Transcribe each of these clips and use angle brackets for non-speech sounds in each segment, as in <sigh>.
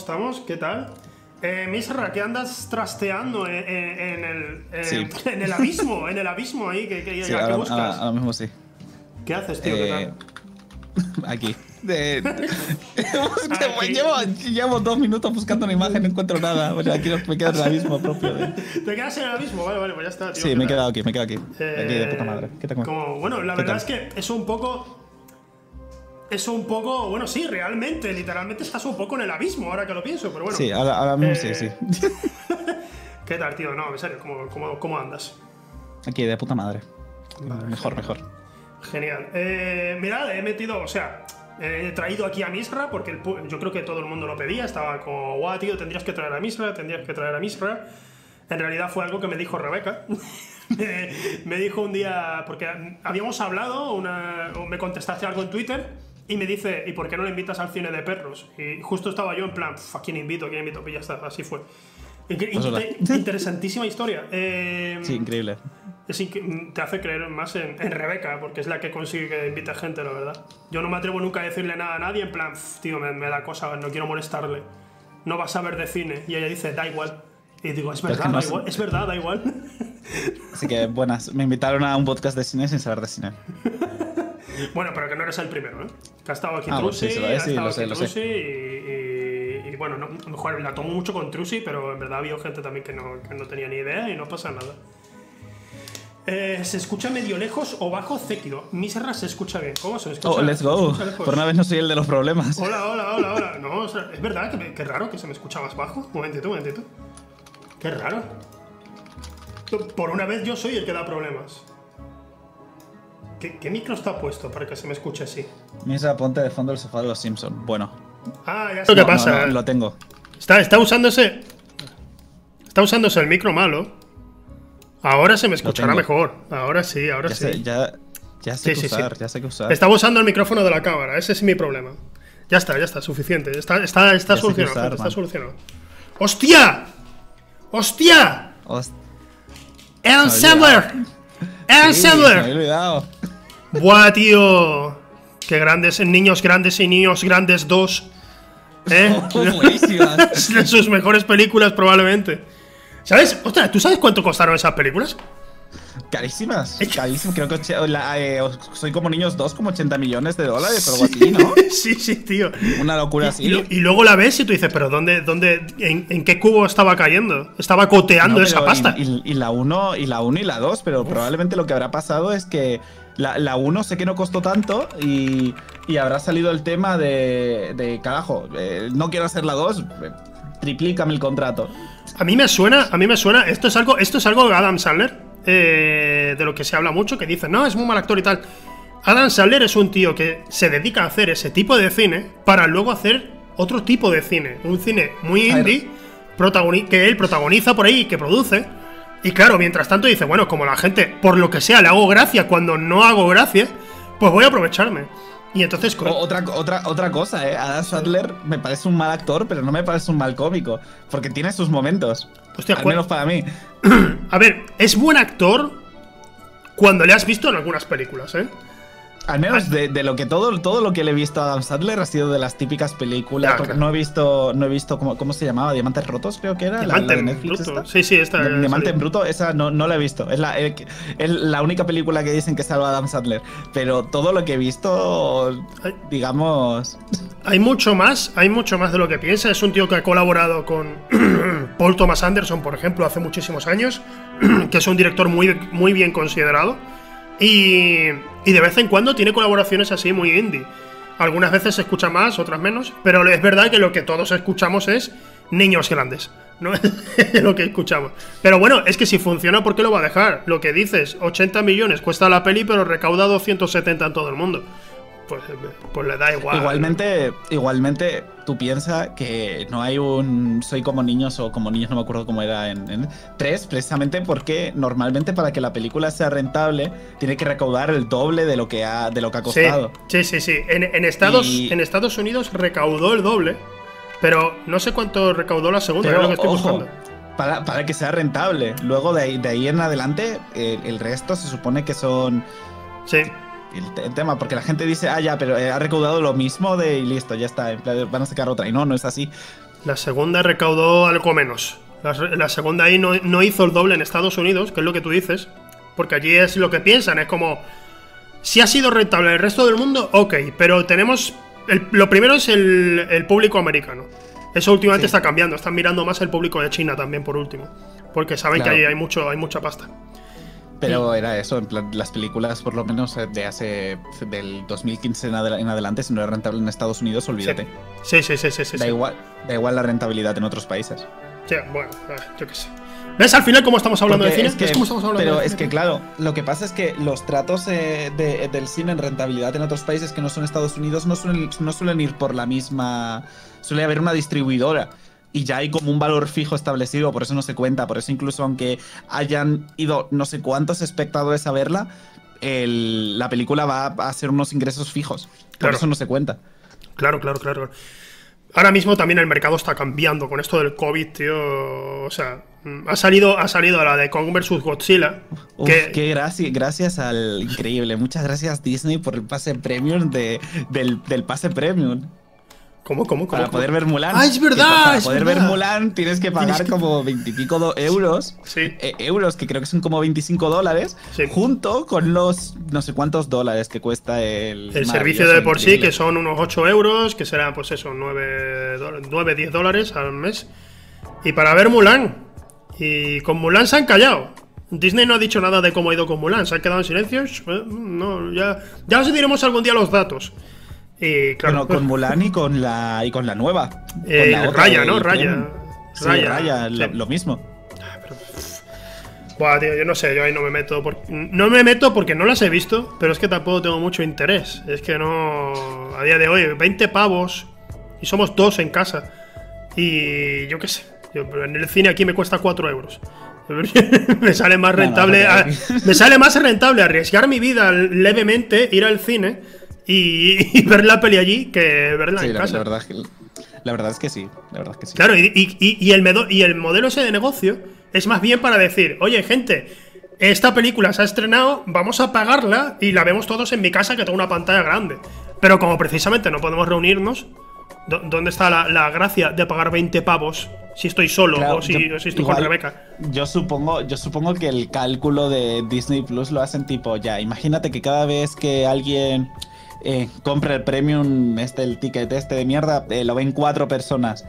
estamos? ¿Qué tal? Eh, Misra, ¿qué andas trasteando en, en- en el, en, Sí. <laughs> en el abismo? En el abismo ahí, ¿qué, qué- Sí, ¿qué ahora, buscas? ahora- ahora mismo sí. ¿Qué haces, tío? ¿Qué Eh, tal? <laughs> aquí. <laughs> De- Aquí. llevo, llevo dos minutos buscando una imagen, no encuentro nada. Aquí me quedo en el abismo propio. de- ¿Te quedas en el abismo? Vale, vale, pues ya está, tío. Sí, ¿qué me he quedado aquí, me he quedado aquí. Eh, Aquí de puta madre. ¿Qué tal? como- bueno, la ¿Qué verdad tal? es que eso un poco. Eso un poco. Bueno, sí, realmente, literalmente estás un poco en el abismo ahora que lo pienso, pero bueno. Sí, ahora, ahora mismo Eh, sí, sí. <laughs> ¿Qué tal, tío? No, en serio, ¿cómo, cómo, cómo andas? Aquí de puta madre. mejor, mejor. Genial. Eh, mirad, he metido, o sea, he traído aquí a Misra porque el yo creo que todo el mundo lo pedía. Estaba como, guau, tío, tendrías que traer a Misra, tendrías que traer a Misra. En realidad fue algo que me dijo Rebeca. <laughs> me, me dijo un día, porque habíamos hablado, una, me contestaste algo en Twitter. Y me dice, ¿y por qué no le invitas al cine de perros? Y justo estaba yo en plan, "Pf, ¿a quién invito? ¿A quién invito? Pues ya está, así fue. Pues hola. inte- interesantísima historia. Eh, Sí, increíble. es inque- te hace creer más en, en Rebeca, porque es la que consigue que invite gente, la verdad. Yo no me atrevo nunca a decirle nada a nadie, en plan, "Pf, tío, me, me da cosa, no quiero molestarle. No vas a ver de cine. Y ella dice, da igual. Y digo, es Pero es verdad, que no da igual, es verdad, da igual. Así que buenas. Me invitaron a un podcast de cine sin saber de cine. <laughs> bueno, pero que no eres el primero, ¿eh? Que ha estado aquí Ah, Trusi, sí, ha sí, estado aquí sé. Y, y- y, bueno, no, a lo mejor la tomo mucho con Trusi, pero en verdad había gente también que no, que no tenía ni idea y no pasa nada. Eh, ¿Se escucha medio lejos o bajo céquido? Misra se escucha bien. ¿Cómo se escucha? Oh, let's ¿Se go. Por una vez no soy el de los problemas. Hola, hola, hola, hola. No, o sea, es verdad que, me- que raro que se me escucha más bajo. Un momentito, un momentito. Qué raro. Por una vez yo soy el que da problemas. ¿Qué, qué micro está puesto para que se me escuche así? Misa, ponte de fondo el sofá de los Simpsons. Bueno. Ah, ya sé lo que No, no, pasa. no, lo tengo. Está, está usándose. Está usándose el micro malo. Ahora se me escuchará mejor. Ahora sí, ahora Ya sí. sé, ya, ya sé Sí, qué sí, sí. usar, ya sé qué usar. Estaba usando el micrófono de la cámara, ese es mi problema. Ya está, ya está, suficiente. Está, está, está solucionado, usar, gente, está solucionado. ¡Hostia! ¡Hostia! Host- ¡Adam Se me había Sandler! ¡Adam Sí, había Sandler! ¡Buah, tío! ¡Qué grandes, niños grandes y niños grandes 2! ¿Eh? <laughs> Es de <laughs> sus mejores películas, probablemente. ¿Sabes? Ostras, ¿tú sabes cuánto costaron esas películas? Carísimas. Carísimas. Creo que la, eh, soy como niños dos, como 80 millones de dólares o algo así, ¿no? <laughs> sí, sí, tío. Una locura Y, así. lo- y luego la ves y tú dices, pero ¿dónde, dónde, en, en qué cubo estaba cayendo? Estaba coteando No, esa pasta. Y, y- y la 1 y la 1 y la 2, pero probablemente lo que habrá pasado es que la, la 1 sé que no costó tanto y, y habrá salido el tema de, de carajo, eh, no quiero hacer la 2, eh, triplícame el contrato. A mí me suena, a mí me suena, esto es algo, esto es algo de Adam Sandler, eh, de lo que se habla mucho, que dicen, no, es muy mal actor y tal. Adam Sandler es un tío que se dedica a hacer ese tipo de cine para luego hacer otro tipo de cine. Un cine muy indie, que él protagoniza por ahí y que produce. Y claro, mientras tanto dice, bueno, como la gente, por lo que sea, le hago gracia cuando no hago gracia, pues voy a aprovecharme. Y entonces, O- otra, otra, otra cosa, ¿eh? Adam Sandler me parece un mal actor, pero no me parece un mal cómico, porque tiene sus momentos. Hostia, al menos para mí. <clears throat> a ver, es buen actor cuando le has visto en algunas películas, ¿eh? Al menos de, de lo que todo, todo lo que le he visto a Adam Sandler ha sido de las típicas películas. Porque claro. no he visto, no he visto cómo, cómo se llamaba, Diamantes Rotos, creo que era. Diamante en Netflix bruto. esta. Sí, sí, esta. Di- Diamante en bruto, esa no, no la he visto. Es la, el- la única película que dicen que salva a Adam Sandler. Pero todo lo que he visto, digamos. Hay mucho más, hay mucho más de lo que piensa. Es un tío que ha colaborado con <clears throat> Paul Thomas Anderson, por ejemplo, hace muchísimos años, <clears throat> que es un director muy, muy bien considerado. Y, y de vez en cuando tiene colaboraciones así muy indie. Algunas veces se escucha más, otras menos, pero es verdad que lo que todos escuchamos es niños grandes. No es <laughs> lo que escuchamos. Pero bueno, es que si funciona, ¿por qué lo va a dejar? Lo que dices, 80 millones cuesta la peli, pero recauda 270 en todo el mundo. Pues, pues le da igual. Igualmente, igualmente, tú piensas que no hay un Soy como niños o como niños, no me acuerdo cómo era en, en 3, precisamente porque normalmente para que la película sea rentable tiene que recaudar el doble de lo que ha, de lo que ha costado. sí, sí, sí. En, en Estados, Y- en Estados Unidos recaudó el doble, pero no sé cuánto recaudó la segunda, Pero, que estoy ojo, buscando. para, para que sea rentable. Luego de ahí, de ahí en adelante, el, el resto se supone que son Sí. El, tema, porque la gente dice, ah, ya, pero eh, ha recaudado lo mismo de y listo, ya está, van a sacar otra. Y no, no es así. La segunda recaudó algo menos. La, segunda ahí no, hizo el doble en Estados Unidos, que es lo que tú dices, porque allí es lo que piensan, es como, si ha sido rentable el resto del mundo, ok, pero tenemos, lo primero es el, público americano. Eso últimamente está cambiando, están mirando más el público de China también, por último, porque saben que ahí hay, mucho, hay mucha pasta. Pero era eso, en plan, las películas, por lo menos eh, de hace. del 2015 en, adelante, si no era rentable en Estados Unidos, olvídate. Sí, sí, sí, sí. sí, da, Igual, da igual la rentabilidad en otros países. Sí, bueno, ah, yo qué sé. ¿Ves al final cómo estamos hablando de cine? Es cómo estamos hablando pero es que, claro, lo que pasa es que los tratos eh, del cine en rentabilidad en otros países que no son Estados Unidos no suelen, no suelen ir por la misma. Suele haber una distribuidora y ya hay como un valor fijo establecido, por eso no se cuenta, por eso incluso aunque hayan ido no sé cuántos espectadores a verla, la película va a hacer unos ingresos fijos, por eso no se cuenta. Claro, claro, claro. Ahora mismo también el mercado está cambiando con esto del COVID, tío. O sea, ha salido, ha salido la de Kong vs Godzilla. que... Qué gracias, gracias al increíble. Muchas gracias Disney por el pase premium de, del, del pase premium. ¿Cómo, cómo, Para poder ver Mulan. Ah, es verdad. Para poder ver Mulan tienes que pagar como veintipico euros. Sí. Eh, euros, que creo que son como 25 dólares. Junto con los no sé cuántos dólares que cuesta el. El servicio de por sí, que son unos 8 euros, que serán, pues eso, 9, 9, 10 dólares al mes. Y para ver Mulan. Y con Mulan se han callado. Disney no ha dicho nada de cómo ha ido con Mulan, se han quedado en silencio. Eh, no, ya, ya os diremos algún día los datos. Eh, claro, con Mulan y con la, y con la nueva. <laughs> Eh, Raya, ¿no? Raya. Raya, lo, mismo. Buah, tío, yo no sé, yo ahí no me meto. No me meto porque no las he visto, pero es que tampoco tengo mucho interés. Es que no. A día de hoy, 20 pavos y somos dos en casa. Y yo qué sé. en el cine aquí me cuesta 4 euros. <laughs> me sale más rentable. me sale más rentable arriesgar mi vida levemente, ir al cine y, ver la peli allí que verla en casa. La verdad, la verdad es que sí, la verdad es que sí. Claro, y, el y el modelo ese de negocio es más bien para decir, oye, gente, esta película se ha estrenado, vamos a pagarla y la vemos todos en mi casa que tengo una pantalla grande. Pero como precisamente no podemos reunirnos, ¿dónde está la, gracia de pagar 20 pavos si estoy solo o, si, estoy con Rebeca? Yo supongo, yo supongo que el cálculo de Disney Plus lo hacen tipo, ya, imagínate que cada vez que alguien eh, compra el premium, este, el ticket este de mierda, eh, lo ven cuatro personas.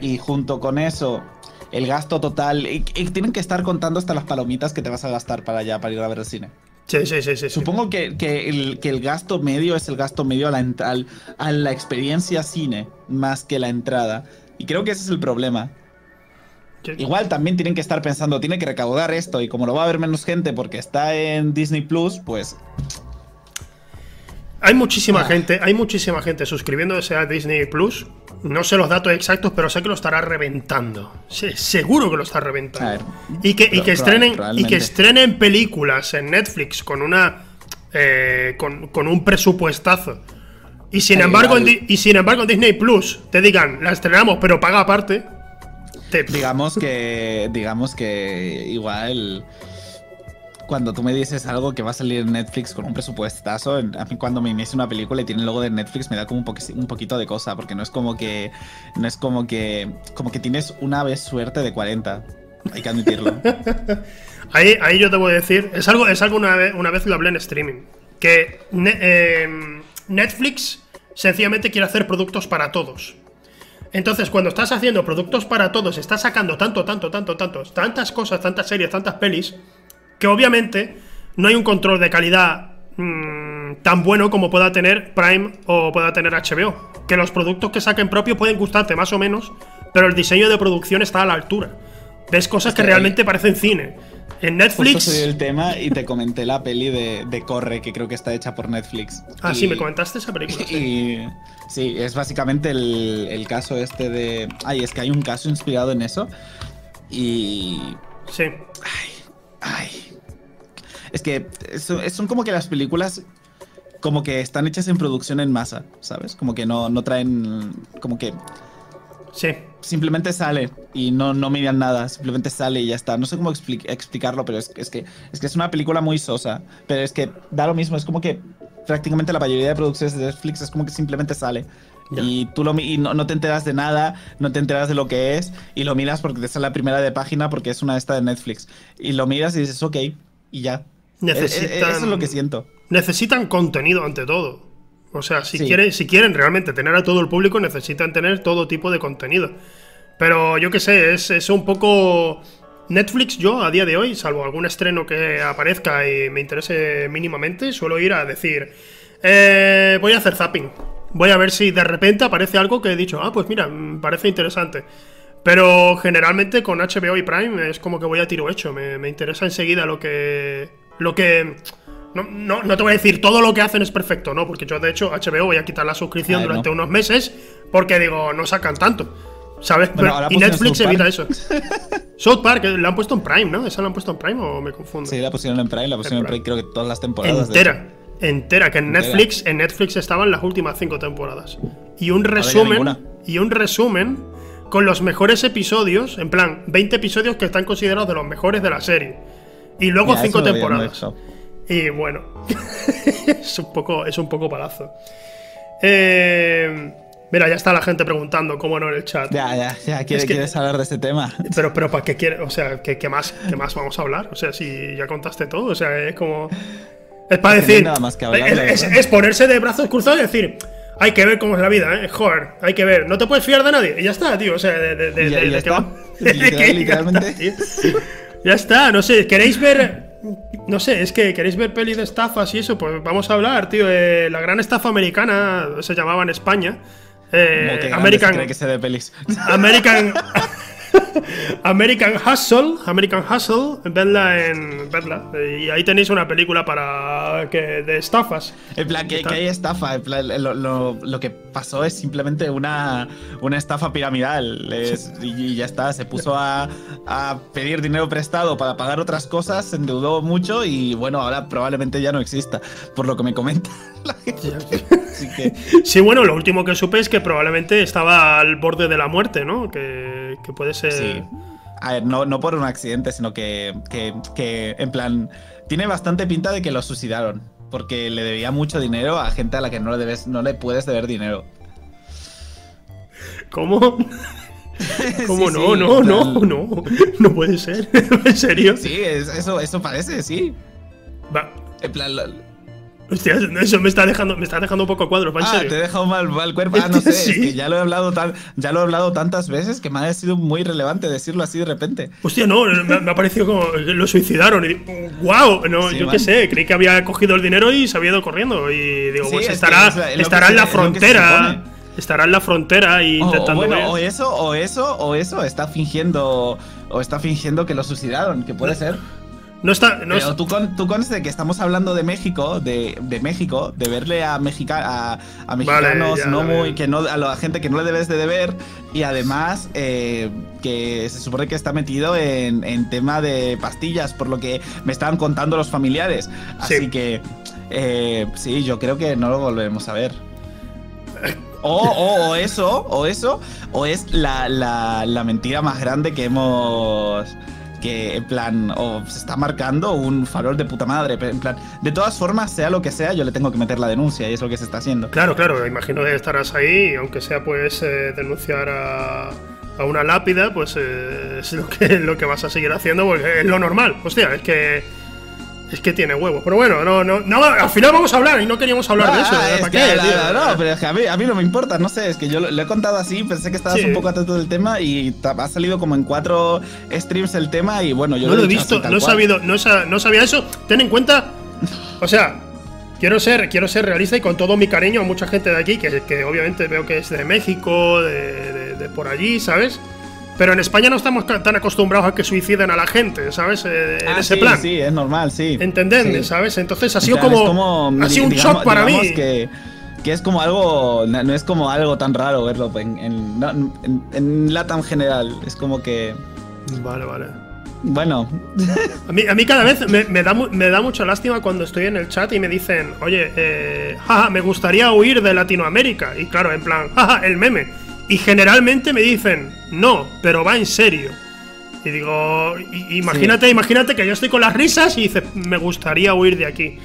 Y junto con eso, el gasto total. Y, tienen que estar contando hasta las palomitas que te vas a gastar para allá, para ir a ver el cine. Sí, sí, sí, sí. Supongo que, el, gasto medio es el gasto medio a la, a la experiencia cine más que la entrada. Y creo que ese es el problema. Igual también tienen que estar pensando, tiene que recaudar esto y como lo va a ver menos gente porque está en Disney Plus, pues hay muchísima ah. gente, hay muchísima gente suscribiéndose a Disney Plus. No sé los datos exactos, pero sé que lo estará reventando. seguro que lo está reventando. y que, y que estrenen, y que estrenen películas en Netflix con una. Eh, con, un presupuestazo. Y sin, embargo, en, y sin embargo en Disney Plus te digan, la estrenamos, pero paga aparte. Digamos que. Digamos que igual cuando tú me dices algo que va a salir en Netflix con un presupuestazo, a mí cuando me inicia una película y tiene el logo de Netflix me da como un, poquito de cosa, porque no es como que no es como que como que tienes una vez suerte de 40. Hay que admitirlo. <laughs> ahí, ahí yo te voy a decir, es algo, es algo una, vez, una vez lo hablé en streaming, que em, Netflix sencillamente quiere hacer productos para todos. Entonces, cuando estás haciendo productos para todos, estás sacando tanto, tanto, tanto, tanto, tantas cosas, tantas series, tantas pelis, que obviamente no hay un control de calidad mm, tan bueno como pueda tener Prime o pueda tener HBO. Que los productos que saquen propio pueden gustarte más o menos, pero el diseño de producción está a la altura. Ves cosas que, realmente parecen cine. En Netflix. soy el tema y te comenté la peli de, Corre, que creo que está hecha por Netflix. Ah, sí, me comentaste esa película. <laughs> Y, sí, es básicamente el, el, caso este de. Ay, es que hay un caso inspirado en eso. Y. Sí. Ay, ay. Es que son como que las películas como que están hechas en producción en masa, ¿sabes? Como que no, no traen. Como que. Sí. Simplemente sale y no, no miran nada, simplemente sale y ya está. No sé cómo explicarlo, pero es, es, que, es que es una película muy sosa. Pero es que da lo mismo, es como que prácticamente la mayoría de producciones de Netflix es como que simplemente sale. Y tú lo, y no, te enteras de nada, no te enteras de lo que es, y lo miras porque te sale la primera de página porque es una de esta de Netflix. Y lo miras y dices, ok, y ya. Necesitan, eso es lo que siento. Necesitan contenido ante todo. O sea, si, quieren, si quieren realmente tener a todo el público, necesitan tener todo tipo de contenido. Pero yo qué sé, es, es un poco... Netflix yo a día de hoy, salvo algún estreno que aparezca y me interese mínimamente, suelo ir a decir, eh, voy a hacer zapping. Voy a ver si de repente aparece algo que he dicho, ah, pues mira, me parece interesante. Pero generalmente con HBO y Prime es como que voy a tiro hecho. Me, interesa enseguida lo que. Lo que. No, no, te voy a decir todo lo que hacen es perfecto, ¿no? Porque yo, de hecho, HBO voy a quitar la suscripción durante unos meses porque digo, no sacan tanto. ¿Sabes? y Netflix evita eso. <laughs> South Park, la han puesto en Prime, ¿no? ¿Esa la han puesto en Prime o me confundo? Sí, la pusieron en Prime, la pusieron en Prime, creo que todas las temporadas. Entera entera, que en Netflix, en Netflix estaban las últimas cinco temporadas. Y un resumen. Y un resumen con los mejores episodios, en plan, 20 episodios que están considerados de los mejores de la serie. Y luego cinco temporadas. Y bueno. <laughs> es un poco. Es un poco palazo. Eh, mira, ya está la gente preguntando, cómo no en el chat. Ya, ya, ya, quieres, hablar de este tema. Pero, pero ¿para qué quieres? O sea, ¿qué, más, ¿qué más vamos a hablar? O sea, si ya contaste todo, o sea, es como. Es para decir. es, ponerse de brazos cruzados y decir. Hay que ver cómo es la vida, ¿eh? Joder, hay que ver. No te puedes fiar de nadie. Y ya está, tío. O sea, de, de, de, ya, está. literalmente. Ya está, no sé. ¿Queréis ver.? No sé, es que queréis ver pelis de estafas y eso, pues vamos a hablar, tío. Eh, la gran estafa americana se llamaba en España. Eh, American. que se de pelis? American. <laughs> <laughs> American Hustle, American Hustle, vedla en. Vedla. Y ahí tenéis una película para. que de estafas. En plan, que, hay estafa. lo, que pasó es simplemente una, una estafa piramidal. y, ya está. Se puso a, a, pedir dinero prestado para pagar otras cosas, se endeudó mucho y bueno, ahora probablemente ya no exista. Por lo que me comenta <laughs> la gente. Sí, bueno, lo último que supe es que probablemente estaba al borde de la muerte, ¿no? Que, puede ser. Sí. A ver, no, no por un accidente, sino que, que, en plan, tiene bastante pinta de que lo suicidaron. Porque le debía mucho dinero a gente a la que no le, debes, no le puedes deber dinero. ¿Cómo? <laughs> ¿Cómo no? no, no, no. No puede ser. <laughs> ¿En serio? Sí, eso, eso parece, sí. Va. En plan, Hostia, eso me está dejando, me está dejando un poco a cuadro, ¿en ah, te he dejado mal, mal cuerpo. Ah, no sé, es que ya lo he hablado tan, ya lo he hablado tantas veces que me ha sido muy relevante decirlo así de repente. Hostia, no, me, ha parecido como lo suicidaron. Y, wow, no, yo qué sé, creí que había cogido el dinero y se había ido corriendo. Y digo, pues estará, estará en la frontera. Estará en la frontera y intentando. O, bueno, o eso, o eso, o eso, está fingiendo. O está fingiendo que lo suicidaron, que puede ser. No está. Pero tú, con, tú de que estamos hablando de México, de, de México, de verle a, a, a mexicanos no muy. que no, a la gente que no le debes de deber. Y además, eh, que se supone que está metido en, en, tema de pastillas, por lo que me estaban contando los familiares. Así que. Eh, sí, yo creo que no lo volveremos a ver. O, o, o, eso, o eso, o es la, la, la mentira más grande que hemos que en plan, o se está marcando un farol de puta madre, en plan, de todas formas, sea lo que sea, yo le tengo que meter la denuncia y es lo que se está haciendo. Claro, claro, imagino que estarás ahí, aunque sea pues eh, denunciar a, a, una lápida, pues eh, es lo que, lo que vas a seguir haciendo, porque es lo normal, hostia, es que es que tiene huevo. Pero bueno, no, no, no, al final vamos a hablar y no queríamos hablar de eso. Ah, ¿Para qué? no, pero es que a mí, a mí, no me importa, no sé, es que yo lo, he contado así, pensé que estabas un poco atento del tema y ha salido como en cuatro streams el tema y bueno, yo no lo he visto, no he sabido, no, no sabía eso. Ten en cuenta, o sea, quiero ser, quiero ser realista y con todo mi cariño a mucha gente de aquí, que, que obviamente veo que es de México, de, de por allí, ¿sabes? Pero en España no estamos tan acostumbrados a que suiciden a la gente, ¿sabes? Eh, en ah, ese plan. Sí, es normal, sí. ¿Entendés? ¿Sabes? Entonces ha sido como, Ha sido un shock para mí. Que, que es como algo. No es como algo tan raro verlo en, en, en, Latam general. Es como que. Vale, vale. Bueno. <laughs> A mí, a mí cada vez me, me, da, me da mucha lástima cuando estoy en el chat y me dicen, oye, eh, jaja, me gustaría huir de Latinoamérica. Y claro, en plan, jaja, el meme. Y generalmente me dicen, no, pero va en serio. Y digo, imagínate, imagínate que yo estoy con las risas y dices, me gustaría huir de aquí.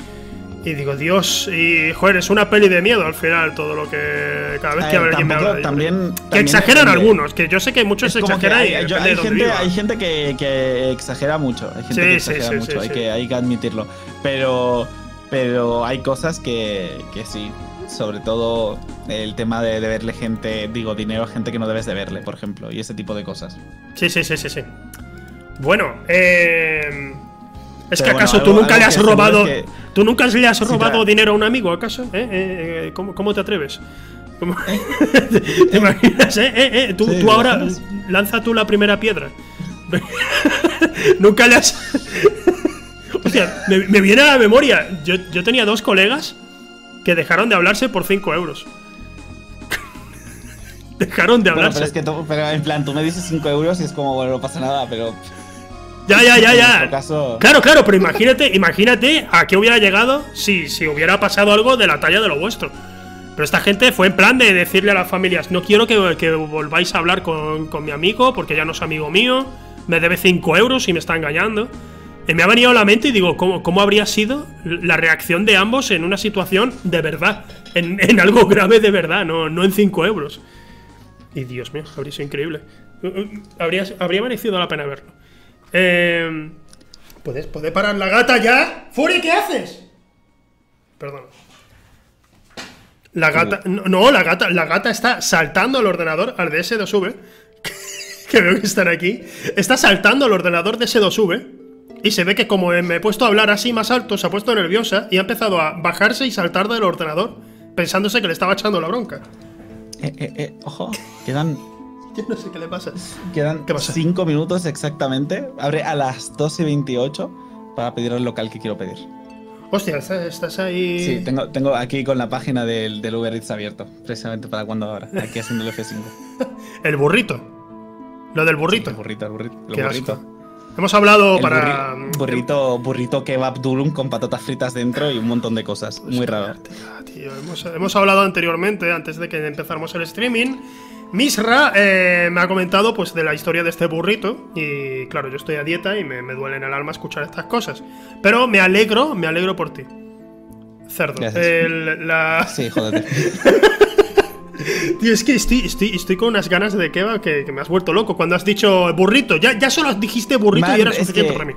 Y digo, Dios, y joder, es una peli de miedo al final, todo lo que. Cada vez que Eh, alguien me tampoco- habla. de- también- que también exageran algunos, que yo sé que muchos que exageran y hay, yo- depende hay gente, viva. hay gente que, que exagera mucho. Hay gente Sí, que exagera sí, mucho, hay. Que, hay que admitirlo. Pero, pero hay cosas que, que sí. Sobre todo el tema de deberle gente, digo, dinero a gente que no debes deberle, por ejemplo, y ese tipo de cosas. Sí, sí, sí, sí, sí. Bueno, eh. Es que bueno, acaso tú nunca le has robado. es que- ¿Tú nunca le has robado dinero a un amigo, acaso? ¿Eh? Eh, eh, ¿cómo, cómo te atreves? ¿Cómo- <laughs> ¿Te imaginas? ¿Eh? Eh, eh, Tú, Sí, tú ¿te ahora lanza tú la primera piedra. <laughs> nunca le has. <laughs> Me, me viene a la memoria. Yo, yo tenía dos colegas que dejaron de hablarse por 5 euros. <laughs> dejaron de Bueno, hablarse. pero es que tú- pero en plan, tú me dices 5 euros y es como, bueno, no pasa nada, pero Ya, ya, ya, ya. caso- Claro, claro, pero imagínate, imagínate a qué hubiera llegado si, si hubiera pasado algo de la talla de lo vuestro. Pero esta gente fue en plan de decirle a las familias, no quiero que, que volváis a hablar con, con mi amigo, porque ya no es amigo mío, me debe 5 euros y me está engañando. Y me ha venido a la mente y digo, ¿cómo, cómo habría sido la reacción de ambos en una situación de verdad? En, <laughs> en algo grave de verdad, no, no en 5 euros. Y Dios mío, habría sido increíble. Uh, uh, Habría, habría merecido la pena verlo. Eh, ¿puedes, ¿Puede parar la gata ya? ¡Fury, ¿qué haces? Perdón. La gata. No, no, la gata, la gata está saltando al ordenador, al DS2V. <laughs> que veo que están aquí. Está saltando al ordenador DS2V. Y se ve que como me he puesto a hablar así más alto, se ha puesto nerviosa y ha empezado a bajarse y saltar del ordenador, pensándose que le estaba echando la bronca. Eh, eh, eh, ojo, quedan <laughs> Yo no sé qué le pasa. Quedan ¿Qué pasa? 5 minutos exactamente. Abre a las 12 y 28 para pedir el local que quiero pedir. Hostia, estás, ahí. Sí, tengo, tengo aquí con la página del, del Uber Eats abierto, precisamente para cuando ahora, aquí haciendo el F5. <laughs> El burrito. Lo del burrito. El burrito, el burrito. el Qué burrito. asco. Hemos hablado El para. burri- burrito, burrito kebab durum con patatas fritas dentro y un montón de cosas. Muy raro. Tío, hemos, hemos hablado anteriormente, antes de que empezáramos el streaming. Misra eh, me ha comentado pues de la historia de este burrito y claro, yo estoy a dieta y me, me duele en el alma escuchar estas cosas. Pero me alegro, me alegro por ti. Cerdo. El- la... Sí, jódete. <laughs> <laughs> Tío, es que estoy, estoy, estoy con unas ganas de kebab que, que me has vuelto loco. Cuando has dicho burrito, ya, ya solo dijiste burrito Man, y era suficiente para mí.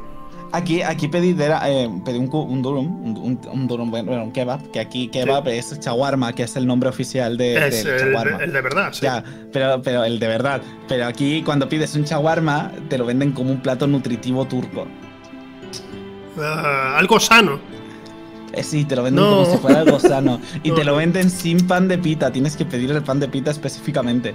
Aquí, aquí pedí, de la- eh, pedí un, un durum, un, durum, bueno, un kebab, que aquí kebab es chawarma, que es el nombre oficial de, Es del el, de verdad, sí. Ya, pero, pero el de verdad. Pero aquí cuando pides un shawarma, te lo venden como un plato nutritivo turco. Ah, algo sano. Eh, sí, te lo venden No. como si fuera algo sano. <laughs> Y No, te lo venden sin pan de pita. Tienes que pedir el pan de pita específicamente.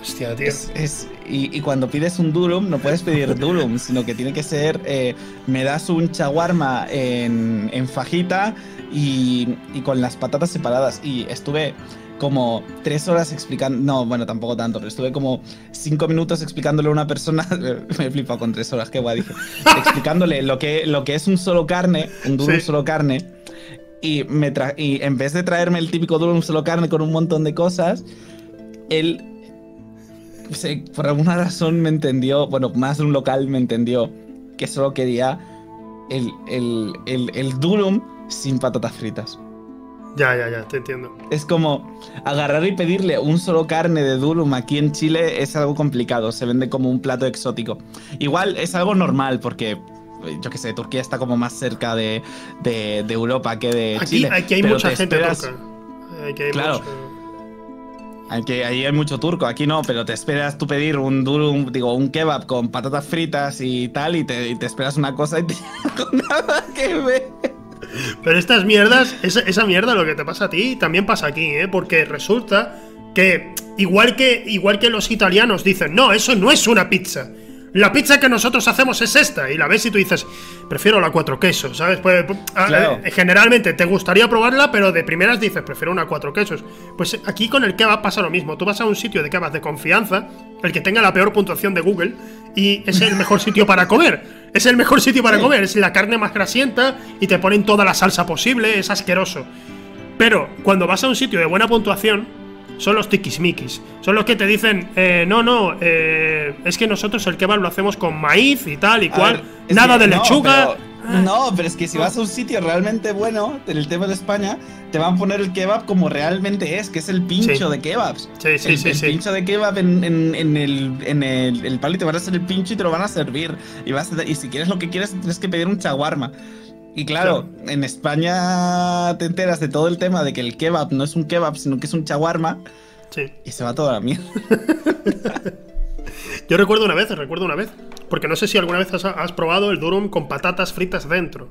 Hostia, tío. Es, es- y, y cuando pides un durum, no puedes pedir <laughs> durum, sino que tiene que ser, eh, me das un shawarma en, en fajita y, y con las patatas separadas. Y estuve como tres horas explicando, no, bueno, tampoco tanto, pero estuve como cinco minutos explicándole a una persona, <laughs> me he flipado con tres horas, qué guay, dije, explicándole lo que, lo que es un solo carne, un durum Sí. solo carne. Y, me tra- y en vez de traerme el típico durum solo carne con un montón de cosas, él se- por alguna razón me entendió, bueno, más de un local me entendió que solo quería el, el, el, el durum sin patatas fritas. Ya, ya, ya, te entiendo. Es como agarrar y pedirle un solo carne de durum aquí en Chile es algo complicado, se vende como un plato exótico. Igual es algo normal porque, yo qué sé, Turquía está como más cerca de, de- de Europa que de Aquí, Chile. aquí hay pero mucha te gente esperas- turca. Aquí hay Claro. mucho- Aquí ahí hay mucho turco, aquí no, pero te esperas tú pedir un durum, digo, un kebab con patatas fritas y tal, y te, y te esperas una cosa y te <laughs> nada que ver. Pero estas mierdas, esa, mierda lo que te pasa a ti también pasa aquí, ¿eh? Porque resulta que igual que igual que los italianos dicen, no, eso no es una pizza. La pizza que nosotros hacemos es esta. Y la ves y tú dices, prefiero la cuatro quesos, ¿sabes? Pues, ah, Claro. eh, generalmente te gustaría probarla, pero de primeras dices, prefiero una cuatro quesos. Pues aquí con el kebab pasa lo mismo. Tú vas a un sitio de kebab de confianza, el que tenga la peor puntuación de Google, y es el mejor sitio para comer. Es el mejor sitio para comer. Es la carne más grasienta y te ponen toda la salsa posible. Es asqueroso. Pero cuando vas a un sitio de buena puntuación, son los tiquismiquis. Son los que te dicen, eh, no, no, eh, es que nosotros el kebab lo hacemos con maíz y tal y A cual. ver, Nada de no, lechuga, pero- No, pero es que si vas a un sitio realmente bueno, en el tema de España, te van a poner el kebab como realmente es, que es el pincho Sí. de kebabs. Sí, sí, el, sí, el sí. pincho de kebab en, en- en el, en el, te van a hacer el pincho y te lo van a servir. Y, vas a- y si quieres lo que quieres, tienes que pedir un chaguarma. Y claro, en España te enteras de todo el tema de que el kebab no es un kebab, sino que es un chaguarma Sí. y se va toda la mierda. <laughs> Yo recuerdo una vez, recuerdo una vez, porque no sé si alguna vez has, has probado el durum con patatas fritas dentro.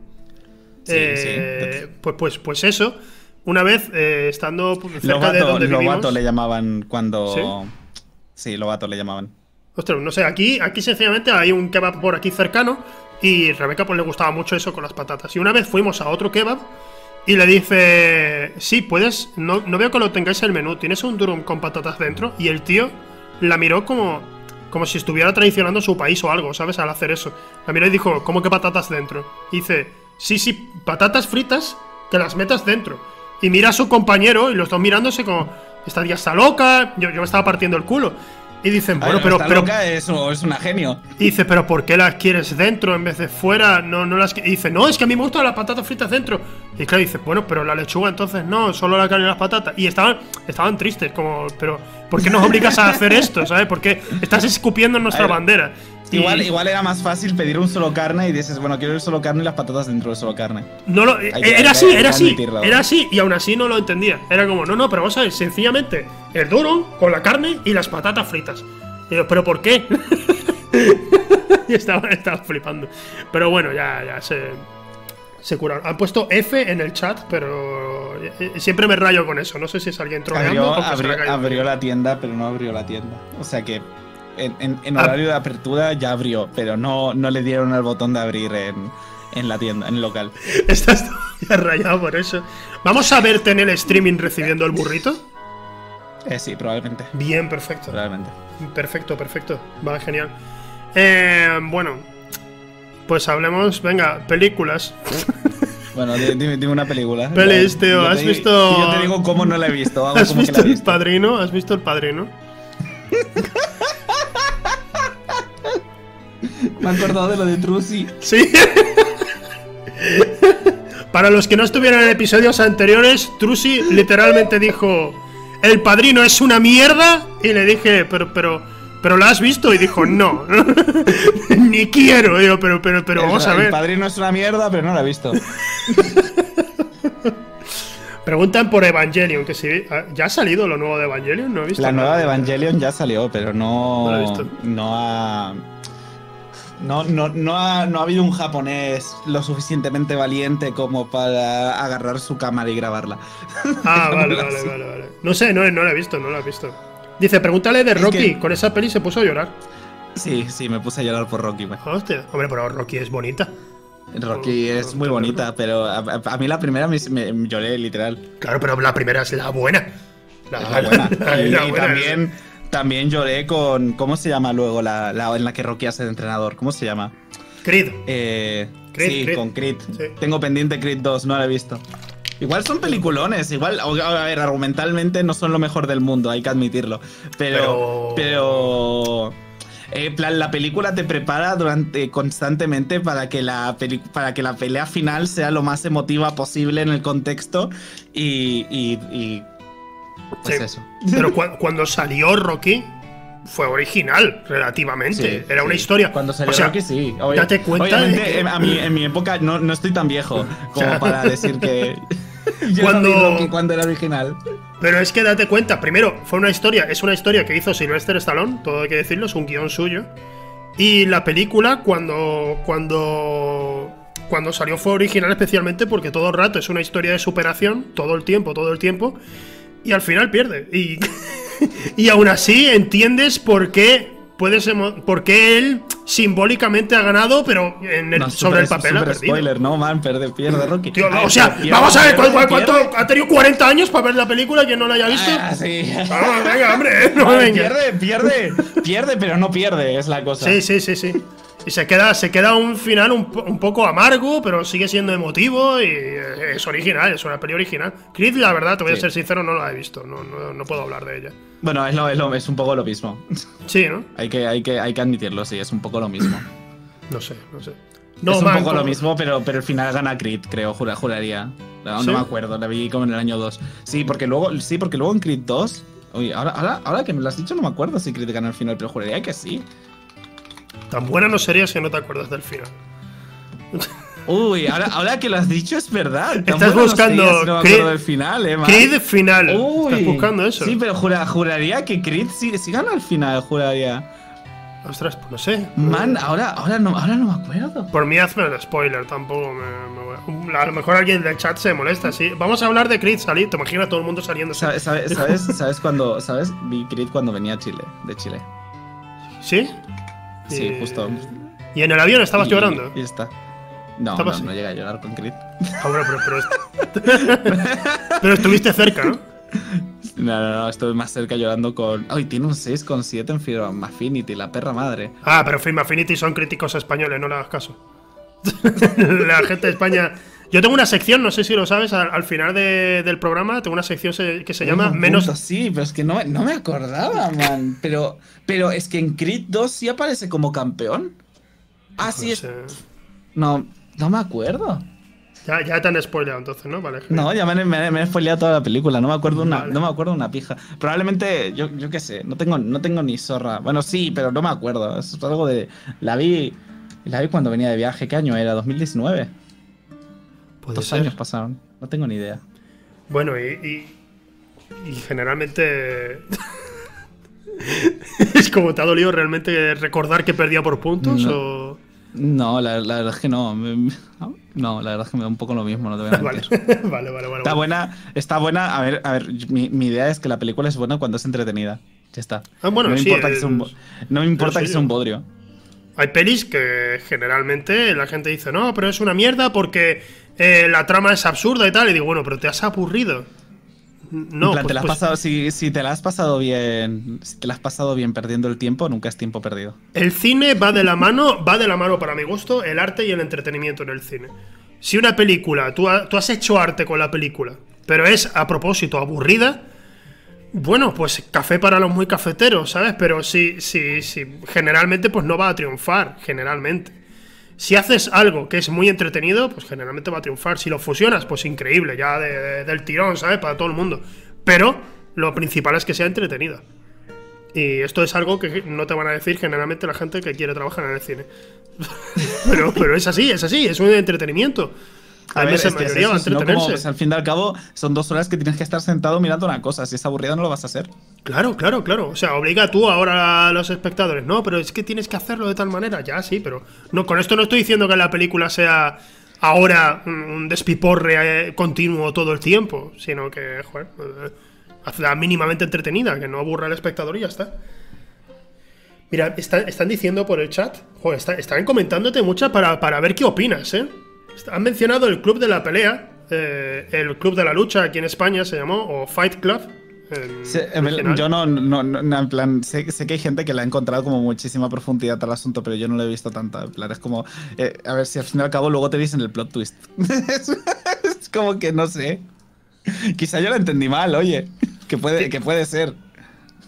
Sí, Eh, Pues, pues, pues eso, una vez eh, estando cerca de Lobato, donde vivimos. Lobato le llamaban cuando... ¿Sí? Sí, Lobato le llamaban. Ostras, no sé, aquí, aquí sencillamente hay un kebab por aquí cercano y Rebeca pues le gustaba mucho eso con las patatas. Y una vez fuimos a otro kebab y le dice, sí, puedes, no, no veo que lo tengáis en el menú, tienes un durum con patatas dentro. Y el tío la miró como, como si estuviera traicionando su país o algo, ¿sabes? Al hacer eso. La miró y dijo, ¿cómo que patatas dentro? Dice, sí, sí, patatas fritas que las metas dentro. Y mira a su compañero y los dos mirándose como, esta tía está loca, yo, yo me estaba partiendo el culo. Y dicen, bueno, Ay, pero, está pero, loca, es, es una genio. y dice, pero ¿por qué las quieres dentro en vez de fuera? No, no las qui-". y dice, no, es que a mí me gustan las patatas fritas dentro. Y claro, dice, bueno, pero la lechuga entonces no, solo la carne y las patatas. Y estaban, estaban tristes, como, pero ¿por qué nos obligas a hacer esto? ¿Sabes? Porque estás escupiendo en nuestra A Y Igual, igual era más fácil pedir un solo carne y dices, bueno, quiero el solo carne y las patatas dentro del solo carne. No lo, que- era así, era así, era así, y aún así no lo entendía. Era como, no, no, pero vamos a ver, sencillamente, el duro con la carne y las patatas fritas. Y yo, ¿pero por qué? <laughs> y estaba, estaba flipando. Pero bueno, ya, ya se, se curaron. Han puesto F en el chat, pero eh, siempre me rayo con eso. No sé si es alguien troleando o abrió la tienda, pero no abrió la tienda. O sea que en, en- en Ah. horario de apertura ya abrió, pero no, no le dieron el botón de abrir en, en la tienda, en el local. <laughs> Estás todavía rayado por eso. Vamos a verte en el streaming recibiendo el burrito. Eh, sí, probablemente. Bien, perfecto. Probablemente. Perfecto, perfecto. Va, genial. Eh, bueno, pues hablemos, venga, películas. <laughs> Bueno, di- dime, dime una película. Pelis, tío, Yo te ¿has di- visto- Yo te digo cómo no la he visto. Hago ¿Has como que visto la he el visto. padrino? ¿Has visto el padrino? <laughs> Me he acordado de lo de Trusi. Sí. Para los que no estuvieran en episodios anteriores, Trusi literalmente dijo: El padrino es una mierda. Y le dije, pero, pero, pero ¿la has visto? Y dijo, no. <laughs> Ni quiero. Digo, pero, pero, pero vamos a El ver. padrino es una mierda, pero no la he visto. <laughs> Preguntan por Evangelion, que si ah, ya ha salido lo nuevo de Evangelion, no he visto. La nueva de Evangelion ya salió, pero no. No la he visto. No ha. No, no, no, ha, no ha habido un japonés lo suficientemente valiente como para agarrar su cámara y grabarla. Ah, <laughs> vale, vale, vale, vale. No sé, no, no la he visto, no la he visto. Dice, pregúntale de Es Rocky. que- Con esa peli se puso a llorar. Sí, sí, me puse a llorar por Rocky. güey. Hostia, hombre, pero Rocky es bonita. Rocky es muy bonita, pero a, mí la primera me, me- lloré literal. Claro, pero la primera es la buena. La, la buena. la- <laughs> y la y buena. también, también lloré con. ¿Cómo se llama luego la, la en la que Rocky hace de entrenador? ¿Cómo se llama? Creed. Eh, Creed, sí, Creed. con Creed. Sí. Tengo pendiente Creed 2, no la he visto. Igual son peliculones, igual, a ver, argumentalmente no son lo mejor del mundo, hay que admitirlo. Pero, pero, eh, en plan, la película te prepara durante constantemente para que la peli- para que la pelea final sea lo más emotiva posible en el contexto y, y, y- pues Sí. eso. Pero cu- cuando salió Rocky, fue original, relativamente. Sí, Era una historia. Cuando salió o sea, Rocky, sí. Date cuenta de que- em, a mí, en mi época no, no estoy tan viejo <laughs> como para decir que. <laughs> Yo Cuando- no vi Rocky cuando era original. Pero es que date cuenta, primero, fue una historia, es una historia que hizo Sylvester Stallone, todo hay que decirlo, es un guion suyo. Y la película, cuando. cuando. Cuando salió fue original especialmente porque todo el rato es una historia de superación, todo el tiempo, todo el tiempo, y al final pierde. Y, <laughs> y aún así entiendes por qué puedes por qué él simbólicamente ha ganado, pero en el- No, sobre el papel ha perdido. spoiler, no, man, pierde, pierde Rocky. Tío, Ah, o sea, pierde, vamos a ver, ¿cu- pierde, cu- ¿cuánto, pierde. ha tenido 40 años para ver la película quien no la haya visto? Ah, sí. Vamos, venga, hombre, <laughs> no Ah, venga. pierde, pierde, pierde, pero no pierde, es la cosa. Sí, sí, sí, sí. Y se queda, se queda un final un, un poco amargo, pero sigue siendo emotivo y eh, es original, es una peli original. Creed, la verdad, te voy a ser sincero, no la he visto, no, no, no puedo hablar de ella. Bueno, es, lo- es, lo- es un poco lo mismo. Sí, ¿no? <laughs> hay, que, hay, que, hay que admitirlo, sí, es un poco lo mismo. No sé, no sé. No, es un man, poco lo mismo, pero, pero al final gana Creed, creo, jura- juraría. No, ¿Sí? no me acuerdo, la vi como en el año 2. Sí, porque luego, sí, porque luego en Creed 2. Uy, ahora, ahora, ahora que me lo has dicho, no me acuerdo si Creed gana al final, pero juraría que sí. Tan buena no sería si no te acuerdas del final. Uy, ahora, ahora que lo has dicho es verdad. Tan Estás no buscando si no me Creed- acuerdo del final, eh, man. Creed final. Uy, Estás buscando eso. Sí, pero jura- juraría que Creed sí, sí gana al final, juraría. Ostras, pues no sé. Man, ahora, ahora, no, ahora no me acuerdo. Por mí hazme el spoiler, tampoco me, me voy a... a lo mejor alguien del chat se molesta, sí. Vamos a hablar de Creed, salir. Te imaginas todo el mundo saliendo. ¿Sabes, sabes, sabes, sabes cuando, sabes? Vi Creed cuando venía a Chile, de Chile. ¿Sí? Sí, justo. ¿Y en el avión estabas Y- llorando? Y está. No, no, no llega a llorar con Creed. Ah, pero, pero, <laughs> pero estuviste cerca, ¿no? No, no, no, estoy más cerca llorando con. Ay, tiene un 6,7 en Film Affinity, la perra madre. Ah, pero Film Affinity son críticos españoles, no le hagas caso. <laughs> la gente de España. Yo tengo una sección, no sé si lo sabes, al, al final de- del programa tengo una sección se- que se llama Menos. Sí, pero es que no, me- no me acordaba, man. Pero, pero es que en Creed 2 sí aparece como campeón. Ah, sí, No es. sé. No, no me acuerdo. Ya, ya te han spoileado entonces, ¿no? Vale. genial. No, ya me, me- me he spoileado toda la película, no me acuerdo una, Vale. no me acuerdo una pija. Probablemente, yo, yo qué sé, no tengo, no tengo ni zorra. Bueno, sí, pero no me acuerdo. Es algo de. La vi. La vi cuando venía de viaje. ¿Qué año era? ¿2019? Puede Dos ser. años pasaron. No tengo ni idea. Bueno, y, y, y generalmente. <laughs> es como te ha dolido realmente recordar que perdía por puntos No. o. No, la, la verdad es que no. no, la verdad es que me da un poco lo mismo, no te voy a <laughs> Vale, mentir. <laughs> vale, vale, vale. Está buena, está buena. A ver, a ver, mi, mi idea es que la película es buena cuando es entretenida. Ya está. Ah, bueno, no me sí, importa que sea un, no me importa que sea un bodrio. Hay pelis que generalmente la gente dice, no, pero es una mierda porque eh, la trama es absurda y tal. Y digo, bueno, pero te has aburrido. No, plan, pues- te la has pues, pasado, si, si te la has pasado bien, si te la has pasado bien perdiendo el tiempo, nunca es tiempo perdido. El cine va de la mano, va de la mano para mi gusto, el arte y el entretenimiento en el cine. Si una película, tú, ha- tú has hecho arte con la película, pero es a propósito aburrida, bueno, pues café para los muy cafeteros, ¿sabes? Pero sí, sí, sí, generalmente pues no va a triunfar, generalmente. Si haces algo que es muy entretenido, pues generalmente va a triunfar. Si lo fusionas, pues increíble, ya de- de- del tirón, ¿sabes? Para todo el mundo. Pero lo principal es que sea entretenida. Y esto es algo que no te van a decir generalmente la gente que quiere trabajar en el cine. <laughs> pero, pero es así, es así, es un entretenimiento. A eso, si no, como, al fin y al cabo, son dos horas que tienes que estar sentado mirando una cosa. Si es aburrido, no lo vas a hacer. Claro, claro, claro. O sea, obliga tú ahora a los espectadores. No, pero es que tienes que hacerlo de tal manera. Ya, sí, pero. No, con esto no estoy diciendo que la película sea ahora un despiporre eh, continuo todo el tiempo. Sino que, joder, eh, hazla mínimamente entretenida, que no aburra al espectador y ya está. Mira, están, están diciendo por el chat. Joder, está- están comentándote muchas para, para ver qué opinas, ¿eh? Han mencionado el club de la pelea. eh, el club de la lucha aquí en España se llamó, o Fight Club. Sí, yo no, no, no, no, en plan, sé, sé que hay gente que le ha encontrado como muchísima profundidad al asunto, pero yo no lo he visto tanta. En plan, es como, eh, a ver si al fin y al cabo luego te dicen el plot twist. <laughs> es, es como que no sé. Quizá yo lo entendí mal, oye. Que puede, que puede ser.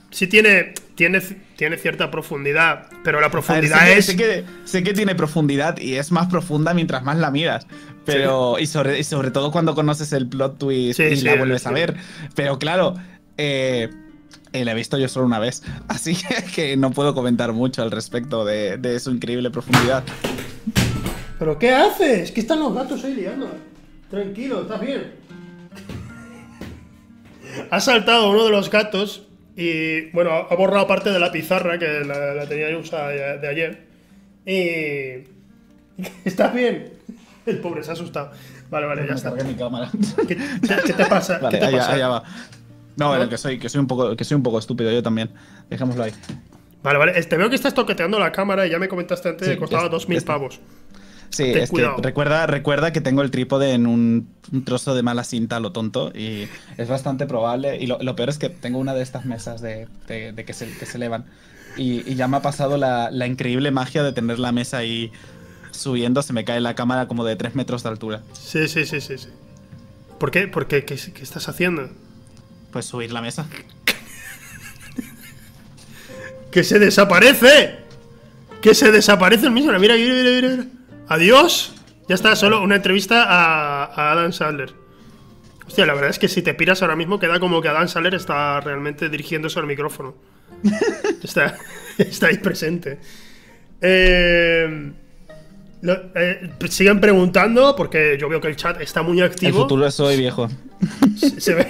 Sí tiene, tiene, tiene cierta profundidad, pero la ver, profundidad sé, que, es... sé, que, sé que tiene profundidad y es más profunda mientras más la miras. Pero, y, sobre, y sobre todo cuando conoces el plot twist Sí, y sí, la vuelves sí. a ver. Pero claro, eh, eh, la he visto yo solo una vez. <laughs> Así que no puedo comentar mucho al respecto de, de su increíble profundidad. ¿Pero qué haces? Que están los gatos ahí liando. Tranquilo, ¿estás bien? Ha saltado uno de los gatos y, bueno, ha borrado parte de la pizarra que la, la tenía yo usada de, ayer. Y... <laughs> ¿Estás bien? El pobre se ha asustado. Vale, vale, ya está. mi cámara. <laughs> ¿Qué, te pasa? Vale, ¿Qué te allá, pasa? allá va. No, bueno, que soy, que soy un poco, que soy un poco estúpido yo también. Dejémoslo ahí. Vale, vale. Te veo que estás toqueteando la cámara y ya me comentaste antes Sí, que costaba es- 2.000 es- pavos. Sí, Ten es cuidado. que recuerda, recuerda que tengo el trípode en un, un trozo de mala cinta, lo tonto, y es bastante probable. Y lo, lo peor es que tengo una de estas mesas de, de- de que, se, que se elevan. Y, y ya me ha pasado la, la increíble magia de tener la mesa ahí subiendo. Se me cae la cámara como de 3 metros de altura. Sí, sí, sí, sí. sí. ¿Por qué? ¿Por qué? ¿Qué, qué estás haciendo? Pues subir la mesa. <laughs> ¡Que se desaparece! ¡Que se desaparece el mismo! Mira, mira, mira, mira. Adiós. Ya está, solo una entrevista a, a Adam Sandler. Hostia, la verdad es que si te piras ahora mismo queda como que Adam Sandler está realmente dirigiéndose al micrófono. <laughs> está, está ahí presente. Eh, lo- eh, siguen preguntando, porque yo veo que el chat está muy El activo. futuro es hoy, viejo. Se, se ve,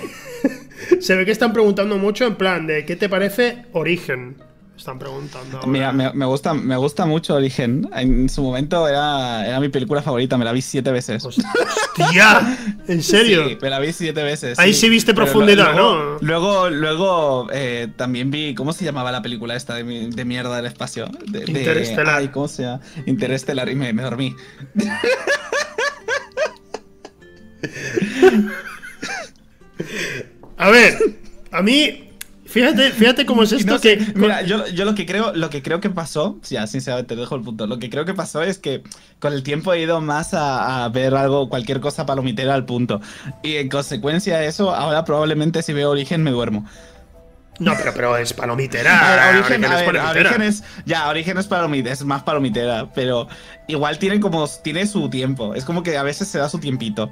<laughs> se ve que están preguntando mucho en plan de ¿qué te parece Origen? Están preguntando. Mira, me, me gusta, me gusta mucho Origen. En su momento era, era mi película favorita, me la vi siete veces. ¡Hostia! ¿En serio? Sí, me la vi siete veces. Ahí sí viste profundidad, luego, ¿no? Luego, luego eh, también vi. ¿Cómo se llamaba la película esta de, de mierda del espacio? De, de- Interestelar. ay, ¿cómo se llama? Interestelar y me, me dormí. <laughs> A ver, a mí, fíjate, fíjate cómo es esto no sé, que. mira, yo, yo lo que creo, lo que creo que pasó, ya sinceramente te dejo el punto. Lo que creo que pasó es que con el tiempo he ido más a, a ver algo, cualquier cosa palomitera al punto. Y en consecuencia de eso, ahora probablemente si veo Origen me duermo. No, pero, pero es ver, palomitera. Origen, Origen es ver, palomitera. Origen es, ya, Origen es, palomit- es más palomitera, pero igual tiene como, tiene su tiempo. Es como que a veces se da su tiempito.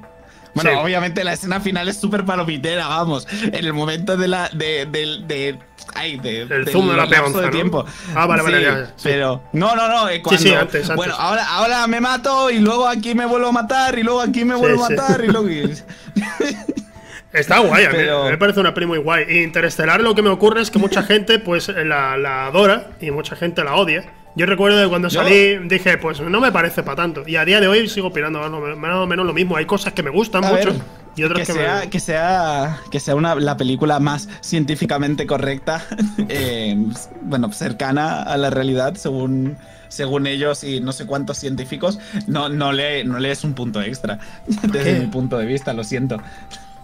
Bueno, Sí. obviamente la escena final es súper palomitera, vamos. En el momento de la, de, del- de, ay, de, El del zoom de la peonza, de. Ah, vale, vale, Sí, ya, sí. Pero, no, no, no, eh, cuando, sí, antes, antes. Bueno, ahora, ahora me mato y luego aquí me vuelvo a matar y luego aquí me Sí, vuelvo sí. a matar y luego... <laughs> Está guay, a mí Pero- me parece una peli muy guay. Y Interestelar lo que me ocurre es que mucha gente pues la, la adora y mucha gente la odia. Yo recuerdo que cuando salí dije, pues no me parece para tanto. Y a día de hoy sigo opinando más o menos, lo mismo. Hay cosas que me gustan A mucho ver, y otras que, que, sea, me... que sea que sea una, la película más científicamente correcta, <laughs> eh, bueno, cercana a la realidad según según ellos y no sé cuántos científicos, no, no, le, no le es un punto extra <laughs> desde mi punto de vista, lo siento.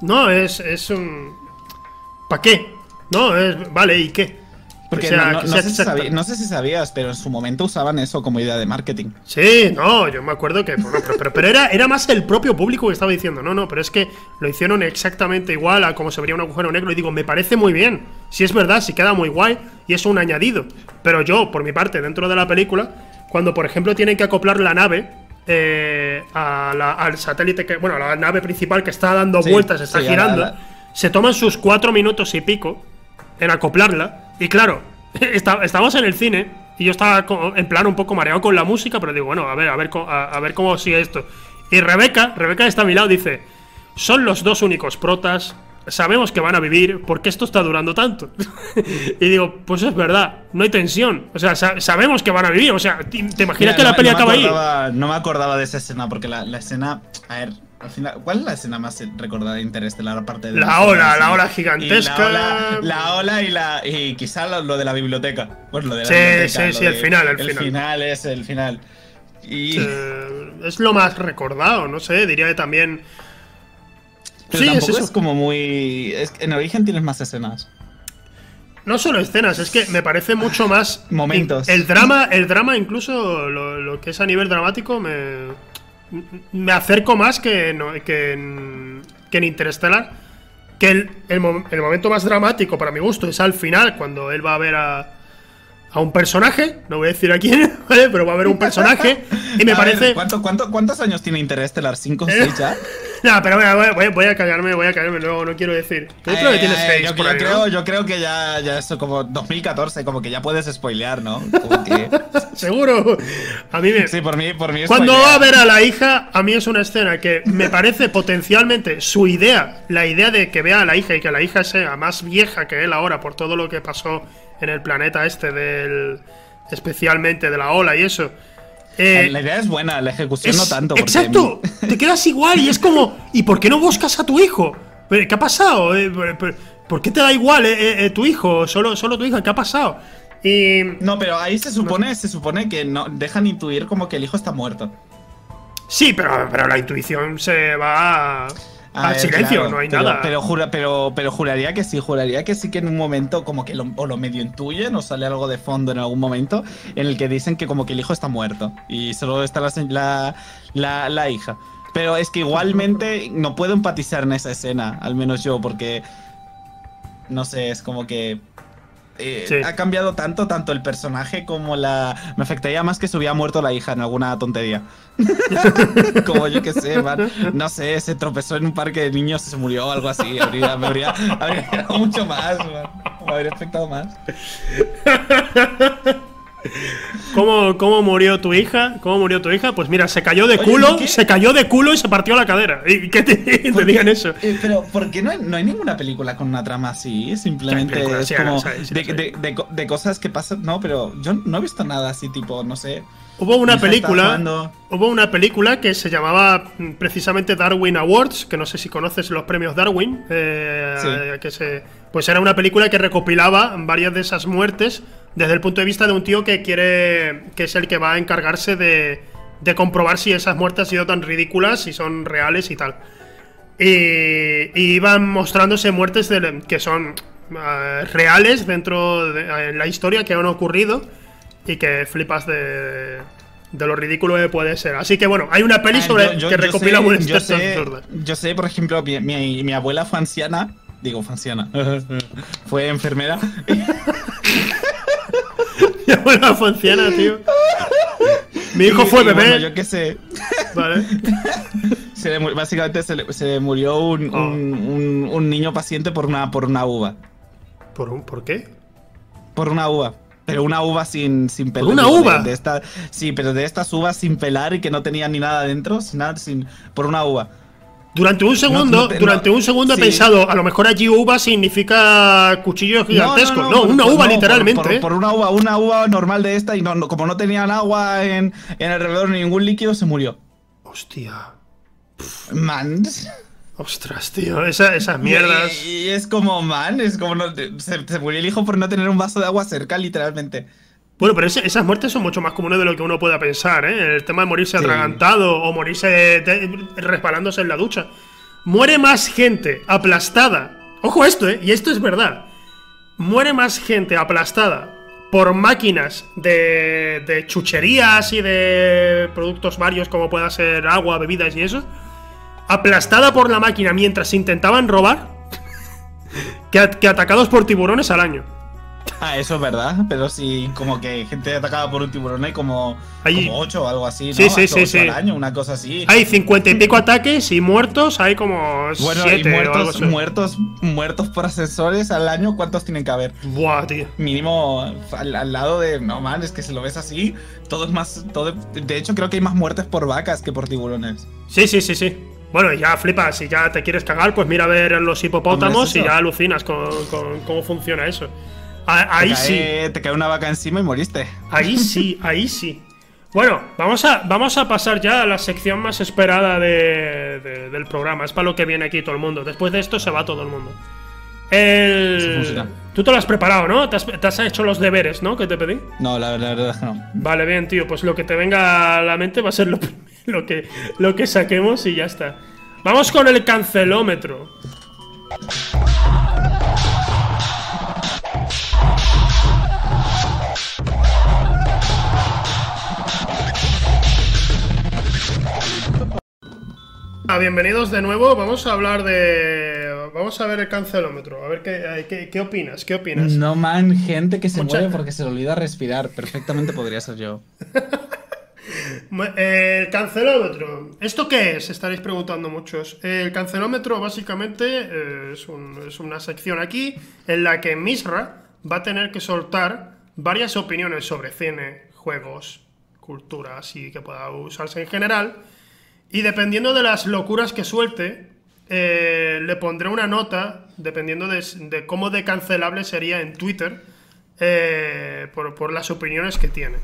No, es, es un... ¿Para qué? No, es... Vale, ¿y qué? Porque sea- no, sé si exacta. sabí- no sé si sabías, pero en su momento usaban eso como idea de marketing. Sí, no, yo me acuerdo que. Bueno, pero, pero, pero era, era más el propio público que estaba diciendo, no, no, pero es que lo hicieron exactamente igual a como se vería un agujero negro. Y digo, me parece muy bien. Si es verdad, si queda muy guay y es un añadido. Pero yo, por mi parte, dentro de la película, cuando por ejemplo tienen que acoplar la nave eh, a la- al satélite que. Bueno, a la nave principal que está dando Sí, vueltas, está sí, a la- girando, la- se toman sus cuatro minutos y pico en acoplarla. Y claro, <laughs> está- estábamos en el cine y yo estaba en plan un poco mareado con la música, pero digo, bueno, a ver, a ver, a, a ver cómo sigue esto. Y Rebeca, Rebeca está a mi lado, dice, son los dos únicos protas, sabemos que van a vivir, ¿por qué esto está durando tanto? <laughs> y digo, pues es verdad, no hay tensión, o sea, sa- sabemos que van a vivir, o sea, ¿te, imaginas Mira, que no la peli no acaba ahí? No me acordaba de esa escena, porque la, la escena. A ver, al final. ¿Cuál es la escena más recordada de Interestelar? Aparte de. La ola, la ola gigantesca. La ola, la ola y la. Y quizá lo, lo de la biblioteca. Pues lo de la Sí, biblioteca, sí, sí, el de- final, el el final. final es el final. Y. Eh, es lo más recordado, no sé, diría que también... Pero sí, es tampoco eso. es, como muy. es- en origen tienes más escenas. No solo escenas, es que me parece mucho más. <laughs> Momentos. El drama, el drama, incluso lo, lo que es a nivel dramático, me. Me acerco más que, no- que, en, que en Interstellar. Que el, el, mo- el momento más dramático para mi gusto es al final, cuando él va a ver a. A un personaje, no voy a decir a quién, <laughs> ¿vale? Pero va a ver un personaje y me A ver, parece. ¿cuánto, cuánto, ¿Cuántos años tiene Interestelar? ¿5 o 6 ya? <laughs> <laughs> No, pero voy a, voy a- voy a callarme, voy a callarme luego, no quiero decir. Yo creo que tienes seis yo, por yo ahí, ¿no? creo, yo creo que ya, ya como 2014, como que ya puedes spoilear, ¿no? Como que- <laughs> Seguro. A mí me. sí, por mí, por mí Cuando va a ver a la hija, a mí es una escena que me parece potencialmente su idea, la idea de que vea a la hija y que la hija sea más vieja que él ahora por todo lo que pasó en el planeta este del especialmente de la ola y eso. Eh, La idea es buena, la ejecución es- no tanto. porque- Exacto, te quedas igual y es como, ¿y por qué no buscas a tu hijo? ¿Pero ¿Qué ha pasado? Eh, ¿Por qué te da igual eh, tu hijo? Solo, solo tu hija, ¿qué ha pasado? Y No, pero ahí se supone, se supone que no dejan intuir como que el hijo está muerto. sí, pero, pero la intuición se va a- A al ver, silencio, claro, no hay pero, nada. Pero, jura, pero, pero juraría que sí, juraría que sí que en un momento como que lo, o lo medio intuyen o sale algo de fondo en algún momento en el que dicen que como que el hijo está muerto y solo está la, la, la- la hija. Pero es que igualmente no puedo empatizar en esa escena, al menos yo, porque no sé, es como que eh, Sí. ha cambiado tanto, tanto el personaje como la. Me afectaría más que se hubiera muerto la hija en alguna tontería. <laughs> como yo que sé, man. No sé, se tropezó en un parque de niños y se murió o algo así. Habría, me habría, habría mucho más, man. Me habría afectado más. <laughs> ¿Cómo, ¿Cómo murió tu hija? ¿Cómo murió tu hija? Pues mira, se cayó de Oye, culo, ¿qué? se cayó de culo y se partió la cadera. Y que te, <laughs> te digan eso. Eh, pero, ¿por qué no hay, no hay ninguna película con una trama así? Simplemente es sí, como sí, sí, de, de- de de cosas que pasan. No, pero yo no he visto nada así, tipo, no sé. Hubo una película. Hubo una película que se llamaba mm, precisamente Darwin Awards, que no sé si conoces los premios Darwin. eh, que se, pues era una película que recopilaba varias de esas muertes desde el punto de vista de un tío que quiere. que es el que va a encargarse de, de comprobar si esas muertes han sido tan ridículas, si son reales y tal. Y, y iban mostrándose muertes de- que son eh, reales dentro de en la historia que han ocurrido y que flipas de, de lo ridículo que puede ser. Así que bueno, hay una peli Ah, sobre yo- yo- que yo recopila sé- muertes yo sé, yo sé, por ejemplo, mi, mi- mi abuela fue anciana. Digo, fue anciana. <laughs> fue enfermera. <laughs> <laughs> Mi abuela fue anciana, tío. Mi hijo Y- fue y bebé. bueno, yo qué sé. Vale. Se le mu- básicamente se le, se le murió un, Oh. un- un- un niño paciente por una, por una uva. ¿Por, un, ¿Por qué? Por una uva. Pero una uva sin, sin pelar. una digo, de- uva? De, esta, sí, pero de estas uvas sin pelar y que no tenían ni nada dentro. Sin nada, sin, por una uva. Durante un segundo, no durante un segundo sí. he pensado, a lo mejor allí uva significa cuchillo gigantesco. No, por- una uva literalmente. Por, ¿eh? por una uva, una uva normal de esta y como no tenían agua en, en alrededor ni ningún líquido, se murió. Hostia. Man. Ostras, tío. esa- esas mierdas. Y, y es como, man, es como no- se, se murió el hijo por no tener un vaso de agua cerca, literalmente. Bueno, pero ese- esas muertes son mucho más comunes de lo que uno pueda pensar, ¿eh? El tema de morirse Sí. atragantado o morirse resbalándose en la ducha. Muere más gente aplastada. Ojo esto, ¿eh? Y esto es verdad. Muere más gente aplastada por máquinas de, de chucherías y de productos varios como pueda ser agua, bebidas y eso. Aplastada por la máquina mientras intentaban robar. <laughs> que atacados por tiburones al año. <laughs> Ah, eso es verdad, pero sí, como que gente atacada por un tiburón hay como, Hay- como 8 o algo así, ¿no? Sí, sí, Ocho- sí, sí. al año, una cosa así. Hay cincuenta y pico ataques y muertos hay como bueno, siete y o algo muertos, así. muertos, muertos por ascensores al año, ¿cuántos tienen que haber? Buah, tío. Mínimo al, al lado de, no man, es que si lo ves así, todo es más, todo, de hecho creo que hay más muertes por vacas que por tiburones. Sí, sí, sí, sí. Bueno, ya flipas, si ya te quieres cagar, pues mira a ver los hipopótamos es y ya alucinas con, con cómo funciona eso. A- Ahí te sí, Te cae una vaca encima y moriste. ahí <laughs> sí, ahí sí. Bueno, vamos a, vamos a pasar ya a la sección más esperada de- de- del programa. Es para lo que viene aquí todo el mundo. Después de esto se va todo el mundo. El... Tú te lo has preparado, ¿no? Te has, te has hecho los deberes, ¿no? Que te pedí. No, la, la verdad es que no. Vale, bien, tío. Pues lo que te venga a la mente va a ser lo, <laughs> lo, que, lo que saquemos y ya está. Vamos con el cancelómetro. Bienvenidos de nuevo. Vamos a hablar de. Vamos a ver el cancelómetro. A ver qué, qué, qué opinas. ¿Qué opinas? No man, gente que se Mucha- muere porque se le olvida respirar. Perfectamente podría ser yo. <laughs> El cancelómetro. ¿Esto qué es? Estaréis preguntando muchos. El cancelómetro básicamente eh, es, un- es una sección aquí en la que Misra va a tener que soltar varias opiniones sobre cine, juegos, cultura, así que pueda usarse en general. Y dependiendo de las locuras que suelte, eh, le pondré una nota, dependiendo de, de cómo de cancelable sería en Twitter, eh, por, por las opiniones que tiene.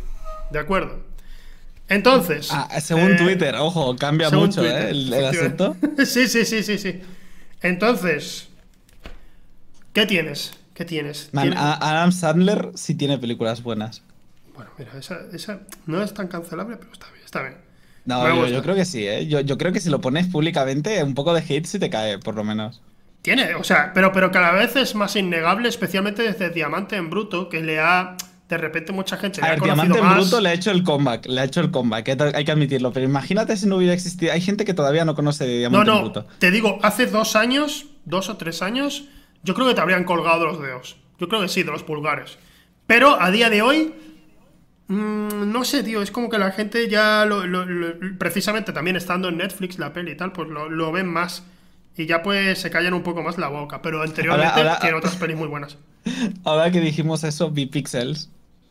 ¿De acuerdo? Entonces. Ah, según eh, Twitter, ojo, cambia según mucho, Twitter, ¿eh? El, el <laughs> sí, sí, sí, sí, sí. Entonces. ¿Qué tienes? ¿Qué tienes? Man, ¿Tienes- a- Adam Sandler sí tiene películas buenas. Bueno, mira, esa, esa no es tan cancelable, pero está bien, está bien. No, yo, creo que sí, ¿eh? Yo, yo creo que si lo pones públicamente, un poco de hate sí te cae, por lo menos. Tiene, o sea, pero, pero cada vez es más innegable, especialmente desde Diamante en Bruto, que le ha. De repente mucha gente le A ha ver, conocido Diamante en. Bruto le ha hecho el comeback, le ha hecho el comeback, hay que admitirlo, pero imagínate si no hubiera existido. Hay gente que todavía no conoce de No, Diamante en no, Bruto. te digo, hace dos años, dos o tres años, yo creo que te habrían colgado los dedos. Yo creo que sí, de los pulgares. Pero a día de hoy, mm, no sé, tío, es como que la gente ya, lo, lo- lo- precisamente también estando en Netflix la peli y tal, pues lo, lo ven más. Y ya pues se callan un poco más la boca. Pero anteriormente Ahora- ahora- tiene otras pelis muy buenas. <laughs> Ahora que dijimos eso, vi Pixels.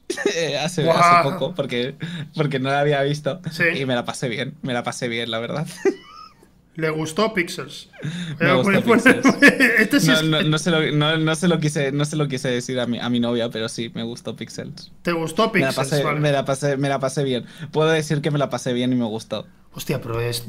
<laughs> hace, poco, porque, porque no la había visto. Sí. Y me la pasé bien, me la pasé bien, la verdad. <laughs> Le gustó Pixels. <laughs> Me gustó Pixels. <laughs> este sí No, es- no, no se lo, no, no se lo quise, no se lo quise decir a mi, a mi novia, pero sí, me gustó Pixels. ¿Te gustó Me la, Pixels? pasé, vale. me, la pasé, me la pasé bien. Puedo decir que me la pasé bien y me gustó. Hostia, pero es.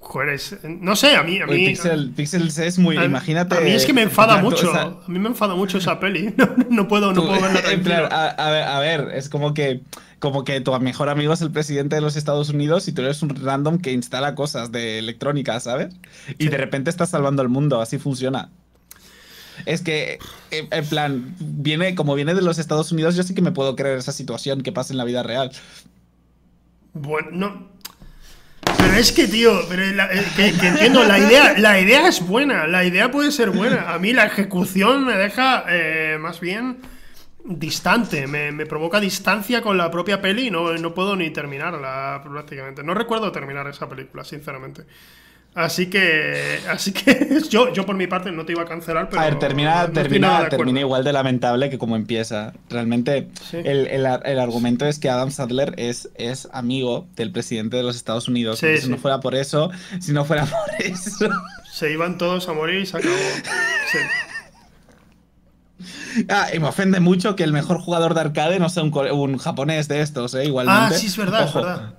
Joder, es. No sé, a mí. A Uy, mí Pixel- Pixels es muy. a- imagínate. A mí es que me <laughs> enfada en plan, mucho. o sea, a mí me enfada mucho esa peli. No, no puedo, no tú- puedo verla plan, tranquilo. a, a ver, a ver, es como que. Como que tu mejor amigo es el presidente de los Estados Unidos y tú eres un random que instala cosas de electrónica, ¿sabes? Y Sí. de repente estás salvando el mundo, así funciona. Es que, en en plan, viene, como viene de los Estados Unidos, yo sí que me puedo creer esa situación que pasa en la vida real. Bueno, no. Pero es que, tío, pero la- eh, que, que entiendo, la idea, la idea es buena, la idea puede ser buena. A mí la ejecución me deja eh, más bien distante, me, me provoca distancia con la propia peli y no, no puedo ni terminarla prácticamente. No recuerdo terminar esa película, sinceramente. Así que, así que <laughs> yo, yo por mi parte no te iba a cancelar, pero a ver, termina, no termina, termina igual de lamentable que como empieza. Realmente, Sí. el, el el argumento es que Adam Sadler es, es amigo del presidente de los Estados Unidos. Sí, si no fuera por eso, si no fuera <laughs> por eso. Se iban todos a morir y se acabó. Sí. <laughs> Ah, y me ofende mucho que el mejor jugador de arcade no sea un, un japonés de estos, ¿eh? Ah, Igualmente. sí, es verdad, Ojo. es verdad.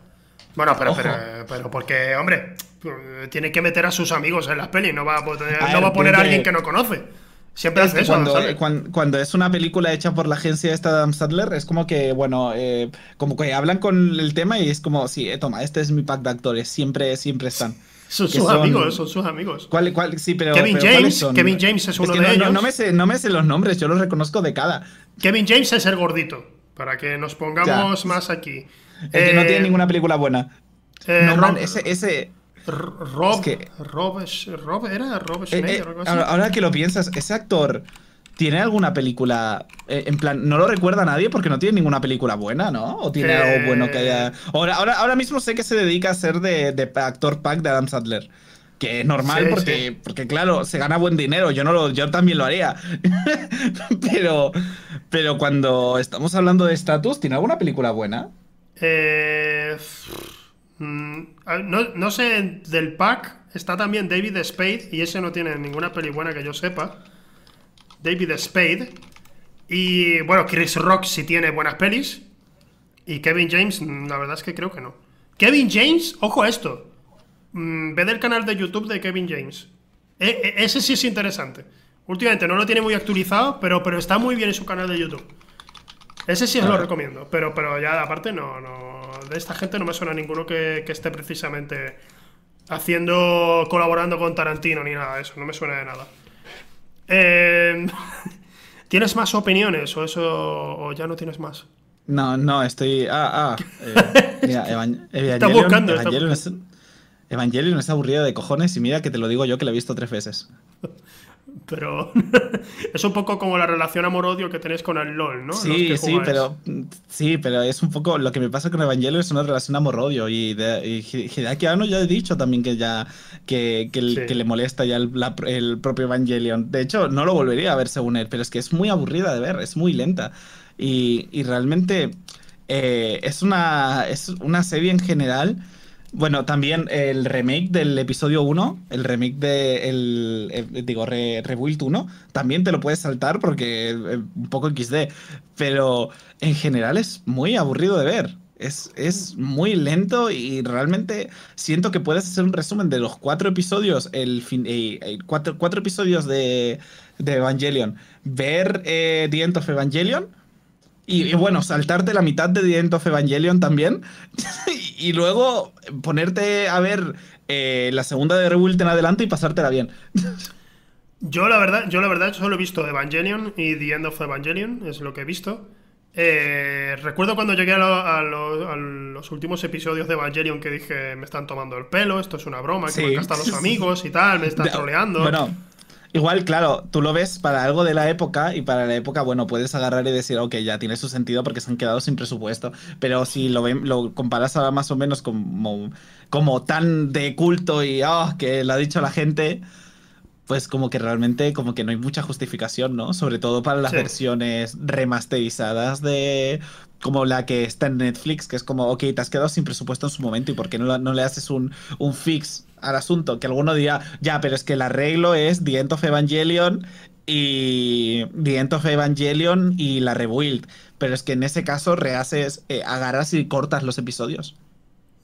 Bueno, pero, pero, pero porque, hombre, tiene que meter a sus amigos en las pelis, no va a poner, A no ver, va a poner a alguien que- no conoce. Siempre Es hace eso, cuando, ¿sabes? cuan- cuando es una película hecha por la agencia esta de Adam Sadler, es como que, bueno, eh, como que hablan con el tema y es como, sí, eh, toma, este es mi pack de actores, siempre, siempre están. Son sus son- amigos, son sus amigos. ¿Cuál, cuál? Sí, pero. Kevin pero ¿cuáles James? Kevin James es uno que de no, ellos. No me, sé, no me sé los nombres, yo los reconozco de cada. Kevin James es el gordito, para que nos pongamos más aquí. El que no Eh, tiene ninguna película buena. eh, no, Rob, man, ese. Rob, es que- Rob, ¿era Rob eh, Schneider eh, ahora, ahora que lo piensas, ese actor. ¿Tiene alguna película? eh, en plan, no lo recuerda nadie porque no tiene ninguna película buena, ¿no? ¿O tiene Eh, algo bueno que haya.? Ahora, ahora, ahora mismo sé que se dedica a ser de, de actor pack de Adam Sadler. Que es normal Sí, porque, sí. porque, claro, se gana buen dinero. Yo, no lo, yo también lo haría. <laughs> pero, pero cuando estamos hablando de estatus, ¿tiene alguna película buena? Eh, mm, no, no sé, del pack está también David Spade y ese no tiene ninguna peli buena que yo sepa. David Spade. Y bueno, Chris Rock sí tiene buenas pelis. Y Kevin James, mm, la verdad es que creo que no. Kevin James, ojo a esto. Mm, Ve del canal de YouTube de Kevin James. E- e- ese sí es interesante. Últimamente no lo tiene muy actualizado, pero, pero está muy bien en su canal de YouTube. Ese sí os lo recomiendo, pero, pero ya aparte no, no. De esta gente no me suena ninguno que, que esté precisamente haciendo. colaborando con Tarantino ni nada de eso, no me suena de nada. Eh, <laughs> ¿Tienes más opiniones o eso o ya no tienes más? No, no, estoy. Ah, ah. <laughs> eh, mira, Evan- Evangelion, buscando, está Evangelion es, Evangelion es aburrido de cojones y mira que te lo digo yo que lo he visto tres veces. <laughs> Pero <laughs> es un poco como la relación amor-odio que tenéis con el LOL, ¿no? Sí, sí, pero sí, pero es un poco lo que me pasa con Evangelion es una relación amor-odio y, de, y Hi- Hideaki Anno ya he dicho también que ya que, que, el- Sí. que le molesta ya el, la- el propio Evangelion. De hecho, no lo volvería a ver según él, pero es que es muy aburrida de ver, es muy lenta y, y realmente eh, es una es una serie en general. Bueno, también el remake del episodio 1, el remake de el, digo, re- Rebuild 1, también te lo puedes saltar porque eh, un poco XD, pero en general es muy aburrido de ver. Es, es muy lento y realmente siento que puedes hacer un resumen de los cuatro episodios, el fin, eh, cuatro, cuatro episodios de, de Evangelion, ver eh, The End of Evangelion y, y bueno, saltarte la mitad de The End of Evangelion también. <laughs> y luego ponerte a ver eh, la segunda de Rebuild en adelante y pasártela bien. Yo la verdad, yo la verdad solo he visto Evangelion y The End of Evangelion, es lo que he visto. Eh, recuerdo cuando llegué a, lo- a lo- a los últimos episodios de Evangelion que dije, me están tomando el pelo, esto es una broma, que me gastan los <laughs> amigos y tal, me están troleando. Bueno, Igual, claro, tú lo ves para algo de la época y para la época, bueno, puedes agarrar y decir, ok, ya tiene su sentido porque se han quedado sin presupuesto. Pero si lo, ven, lo comparas ahora más o menos como, como tan de culto y oh, que lo ha dicho la gente, pues como que realmente como que no hay mucha justificación, ¿no? Sobre todo para las versiones remasterizadas de como la que está en Netflix, que es como, ok, te has quedado sin presupuesto en su momento y por qué no, no le haces un, un fix al asunto, que alguno diga, ya, pero es que el arreglo es The End of Evangelion y The End of Evangelion y la rebuild. Pero es que en ese caso rehaces, eh, agarras y cortas los episodios.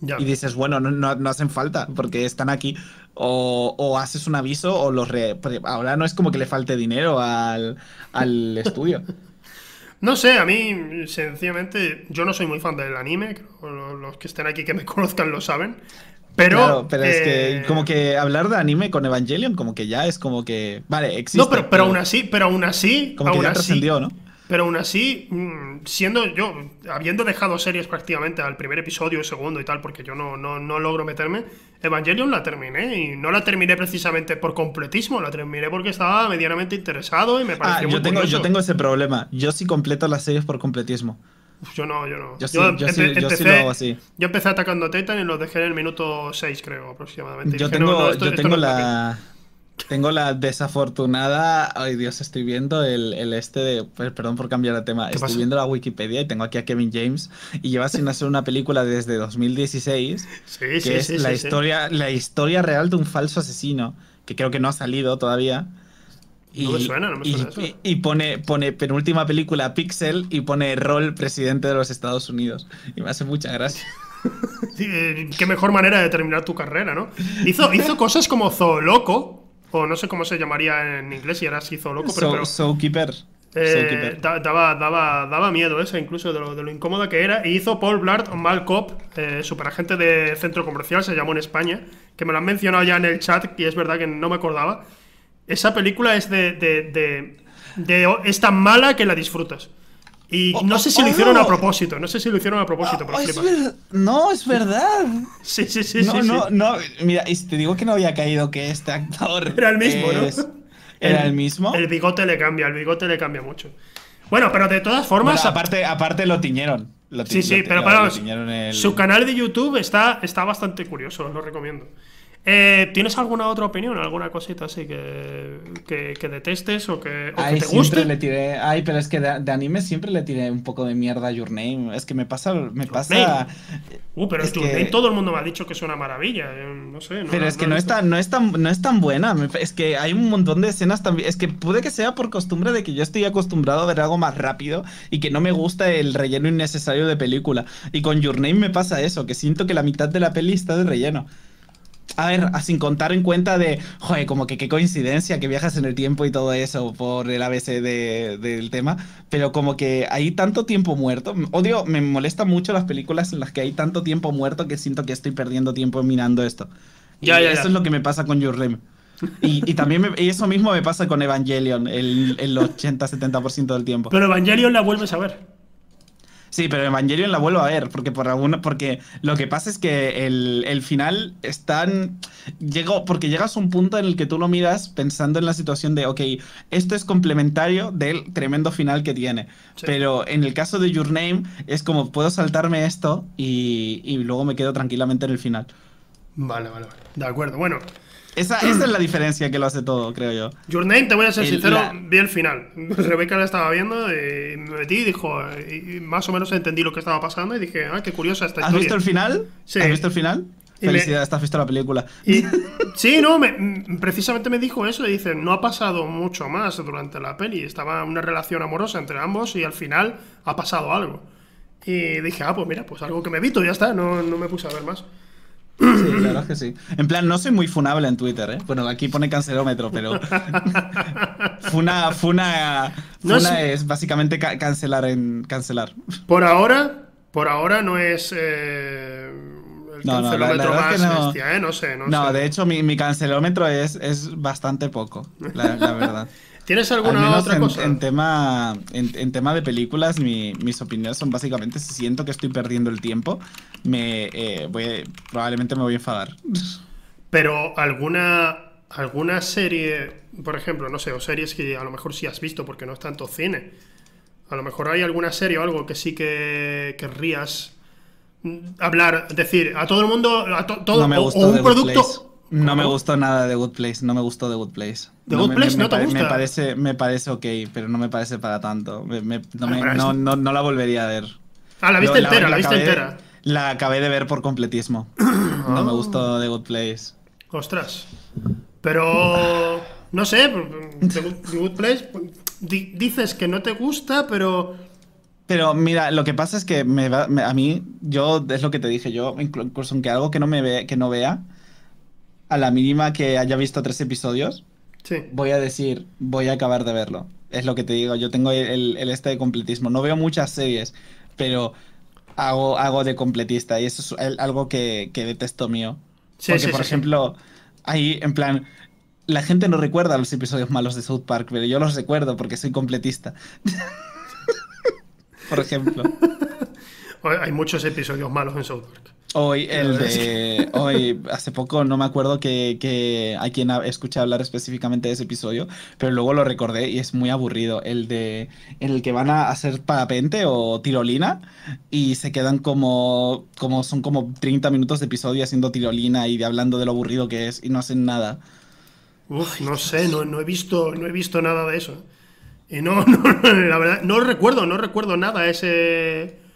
Y dices, bueno, no, no, hacen falta porque están aquí. O, haces un aviso o los... Re... Ahora no es como que le falte dinero al, al <laughs> estudio. No sé, a mí, sencillamente, yo no soy muy fan del anime, los que estén aquí que me <laughs> conozcan lo saben. Pero, pero es que como que hablar de anime con Evangelion, como que ya es como que. Vale, existe. No, pero, pero, aún así, pero aún así. Como que ya trascendió, ¿no? Pero aún así, mm, siendo yo, habiendo dejado series prácticamente al primer episodio, segundo y tal, porque yo no, no, no logro meterme, Evangelion la terminé y no la terminé precisamente por completismo, la terminé porque estaba medianamente interesado y me pareció ah, yo tengo, Yo tengo ese problema, yo sí completo las series por completismo. Yo no, yo no. Yo, sí, empecé, lo hago así. Yo empecé atacando a Titan y lo dejé en el minuto 6, creo, aproximadamente. Yo tengo, yo tengo la... Tengo la desafortunada. Ay, Dios, estoy viendo el, este de. Pues, perdón por cambiar de tema. Estoy viendo la Wikipedia y tengo aquí a Kevin James. Y lleva sin hacer una película desde 2016. Sí, que sí, es sí, la, historia, la historia real de un falso asesino. Que creo que no ha salido todavía. Y, no me suena, no me suena y, y, pone, pone penúltima película Pixel y pone rol presidente de los Estados Unidos. Y me hace mucha gracia. <laughs> Eh, qué mejor manera de terminar tu carrera, ¿no? Hizo, hizo cosas como Zooloco, o no sé cómo se llamaría en inglés, y era así loco, pero. So. Eh, daba, daba, daba miedo eso, incluso de lo, de lo incómoda que era. Y hizo Paul Blart Mal Cop, eh, superagente de centro comercial, se llamó en España, que me lo han mencionado ya en el chat y es verdad que no me acordaba. Esa película es de, de, de es tan mala que la disfrutas. Y oh, no sé si lo hicieron a oh. propósito, no sé si lo hicieron a propósito, pero oh, No, es verdad. <laughs> Sí, sí, sí. No, sí, no, no. Mira, te digo que no había caído que este actor. <laughs> Era el mismo, ¿no? <laughs> ¿Era el, mismo? El bigote le cambia, el bigote le cambia mucho. Bueno, pero de todas formas. aparte, aparte lo tiñeron. sí, sí, pero para su canal de YouTube está, está bastante curioso, lo recomiendo. Eh, ¿Tienes alguna otra opinión? ¿Alguna cosita así que, que, detestes o que, o que te guste? Le tiré, ay, pero es que de, anime siempre le tiré un poco de mierda a Your Name. Es que me pasa. Me pasa uh, pero es Your Name todo el mundo me ha dicho que es una maravilla. Eh, no sé. pero es que no, es tan, no, es tan, no es tan buena. Es que hay un montón de escenas también. Es que puede que sea por costumbre de que yo estoy acostumbrado a ver algo más rápido y que no me gusta el relleno innecesario de película. Y con Your Name me pasa eso, que siento que la mitad de la peli está de relleno. A ver, sin contar en cuenta de, joder, como que qué coincidencia que viajas en el tiempo y todo eso por el ABC del tema, pero como que hay tanto tiempo muerto. Odio, me molesta mucho las películas en las que hay tanto tiempo muerto que siento que estoy perdiendo tiempo mirando esto. Ya, ya, eso es lo que me pasa con Your Rem. Y, también eso mismo me pasa con Evangelion el, el 80-70% del tiempo. Pero Evangelion la vuelves a ver. Sí, pero Evangelion la vuelvo a ver, porque por alguna, porque lo que pasa es que el, final es tan. Llegó, porque llegas a un punto en el que tú lo miras pensando en la situación de, ok, esto es complementario del tremendo final que tiene. Pero en el caso de Your Name, es como puedo saltarme esto y, y luego me quedo tranquilamente en el final. Vale, vale, vale. De acuerdo. Bueno, esa, es la diferencia que lo hace todo, creo yo. Your Name, te voy a ser sincero, vi el final. <laughs> Rebeca la estaba viendo, y me metí y dijo, y más o menos entendí lo que estaba pasando y dije, ah, qué curiosa esta historia. ¿Has visto el final? Sí. ¿Has visto el final? Felicidades, has visto la película. <laughs> sí, no, precisamente me dijo eso y dice, no ha pasado mucho más durante la peli, estaba una relación amorosa entre ambos y al final ha pasado algo. Y dije, ah, pues mira, pues algo que me evito, ya está, no, no me puse a ver más. Sí, la verdad es que sí. En plan, no soy muy funable en Twitter, ¿eh? Bueno, aquí pone cancelómetro, pero. <laughs> funa, funa, funa es... básicamente cancelar en cancelar. Por ahora, por ahora no es. Eh, el cancelómetro más no, bestia, ¿eh? No sé, no, no de hecho, mi, mi cancelómetro es, es bastante poco, la, la verdad. <laughs> ¿Tienes alguna otra en, cosa? En tema, en, tema de películas, mis opiniones son básicamente si siento que estoy perdiendo el tiempo, me eh, voy, probablemente me voy a enfadar. Pero alguna alguna serie, por ejemplo, no sé, o series que a lo mejor sí has visto porque no es tanto cine. A lo mejor hay alguna serie o algo que sí que querrías mm, hablar, decir a todo el mundo, a to- todo, No me o- un The No me gustó nada de Good Place, no me gustó The Good Place. ¿The Good me- Place me, no te me gusta? Me parece, me parece ok, pero no me parece para tanto. No, Ah, no- no- no la volvería a ver. Ah, la viste Yo entera, la, viste acabé- entera. La acabé de ver por completismo. <clears throat> No Ah. me gustó The Good Place. Ostras. Pero. No sé, The Good, The Good Place. di- dices que no te gusta, pero. Pero mira, lo que pasa es que me va- me- a mí, yo, es lo que te dije, yo, inclu- incluso aunque algo que no, me ve, que no vea, a la mínima que haya visto tres episodios, Sí. voy a decir, voy a acabar de verlo. Es lo que te digo, yo tengo el, el este de completismo. No veo muchas series, pero hago, hago de completista y eso es el- algo que, que detesto mío. Sí, Porque, sí, por ejemplo, ahí, en plan, la gente no recuerda los episodios malos de South Park, pero yo los recuerdo porque soy completista. <laughs> por ejemplo. <laughs> Hay muchos episodios malos en South Park. Hoy, el de. <laughs> Hoy, hace poco, no me acuerdo que, que a quien escuché hablar específicamente de ese episodio, pero luego lo recordé y es muy aburrido. El de. En el que van a hacer parapente o tirolina y se quedan como. como son como 30 minutos de episodio haciendo tirolina y de hablando de lo aburrido que es y no hacen nada. Uf, no sé, no, no he visto, no he visto nada de eso. Y no, <laughs> no, la verdad, no recuerdo, no recuerdo nada ese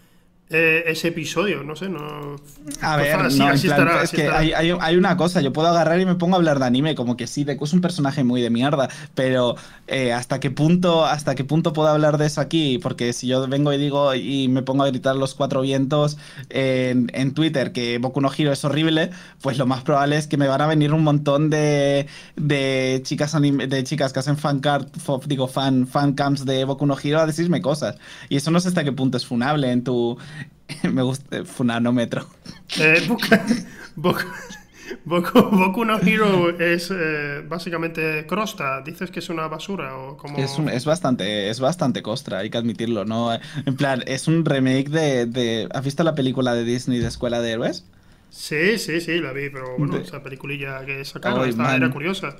eh, ese episodio, no sé, no. A Pues ver, así- no, en así plan, estará, es que hay, hay- hay una cosa, yo puedo agarrar y me pongo a hablar de anime, como que sí, Deku es un personaje muy de mierda, pero eh, hasta qué punto, hasta qué punto puedo hablar de eso aquí, porque si yo vengo y digo y me pongo a gritar los cuatro vientos en, en Twitter que Boku no Hero es horrible, pues lo más probable es que me van a venir un montón de, de chicas anime- de chicas que hacen fan card, digo fan, fan camps de Boku no Hero a decirme cosas. Y eso no sé hasta qué punto es funable en tu <laughs> me gusta funanómetro. Eh, Boku, <laughs> Boku, Boku- Boku no Hero es eh, básicamente crosta. ¿Dices que es una basura o como.? Es, un- es bastante, es bastante costra, hay que admitirlo, ¿no? En plan, es un remake de, de- ¿Has visto la película de Disney de Escuela de Héroes? Sí, sí, sí, la vi, pero bueno, De- esa peliculilla que sacaron esta man. era curiosa.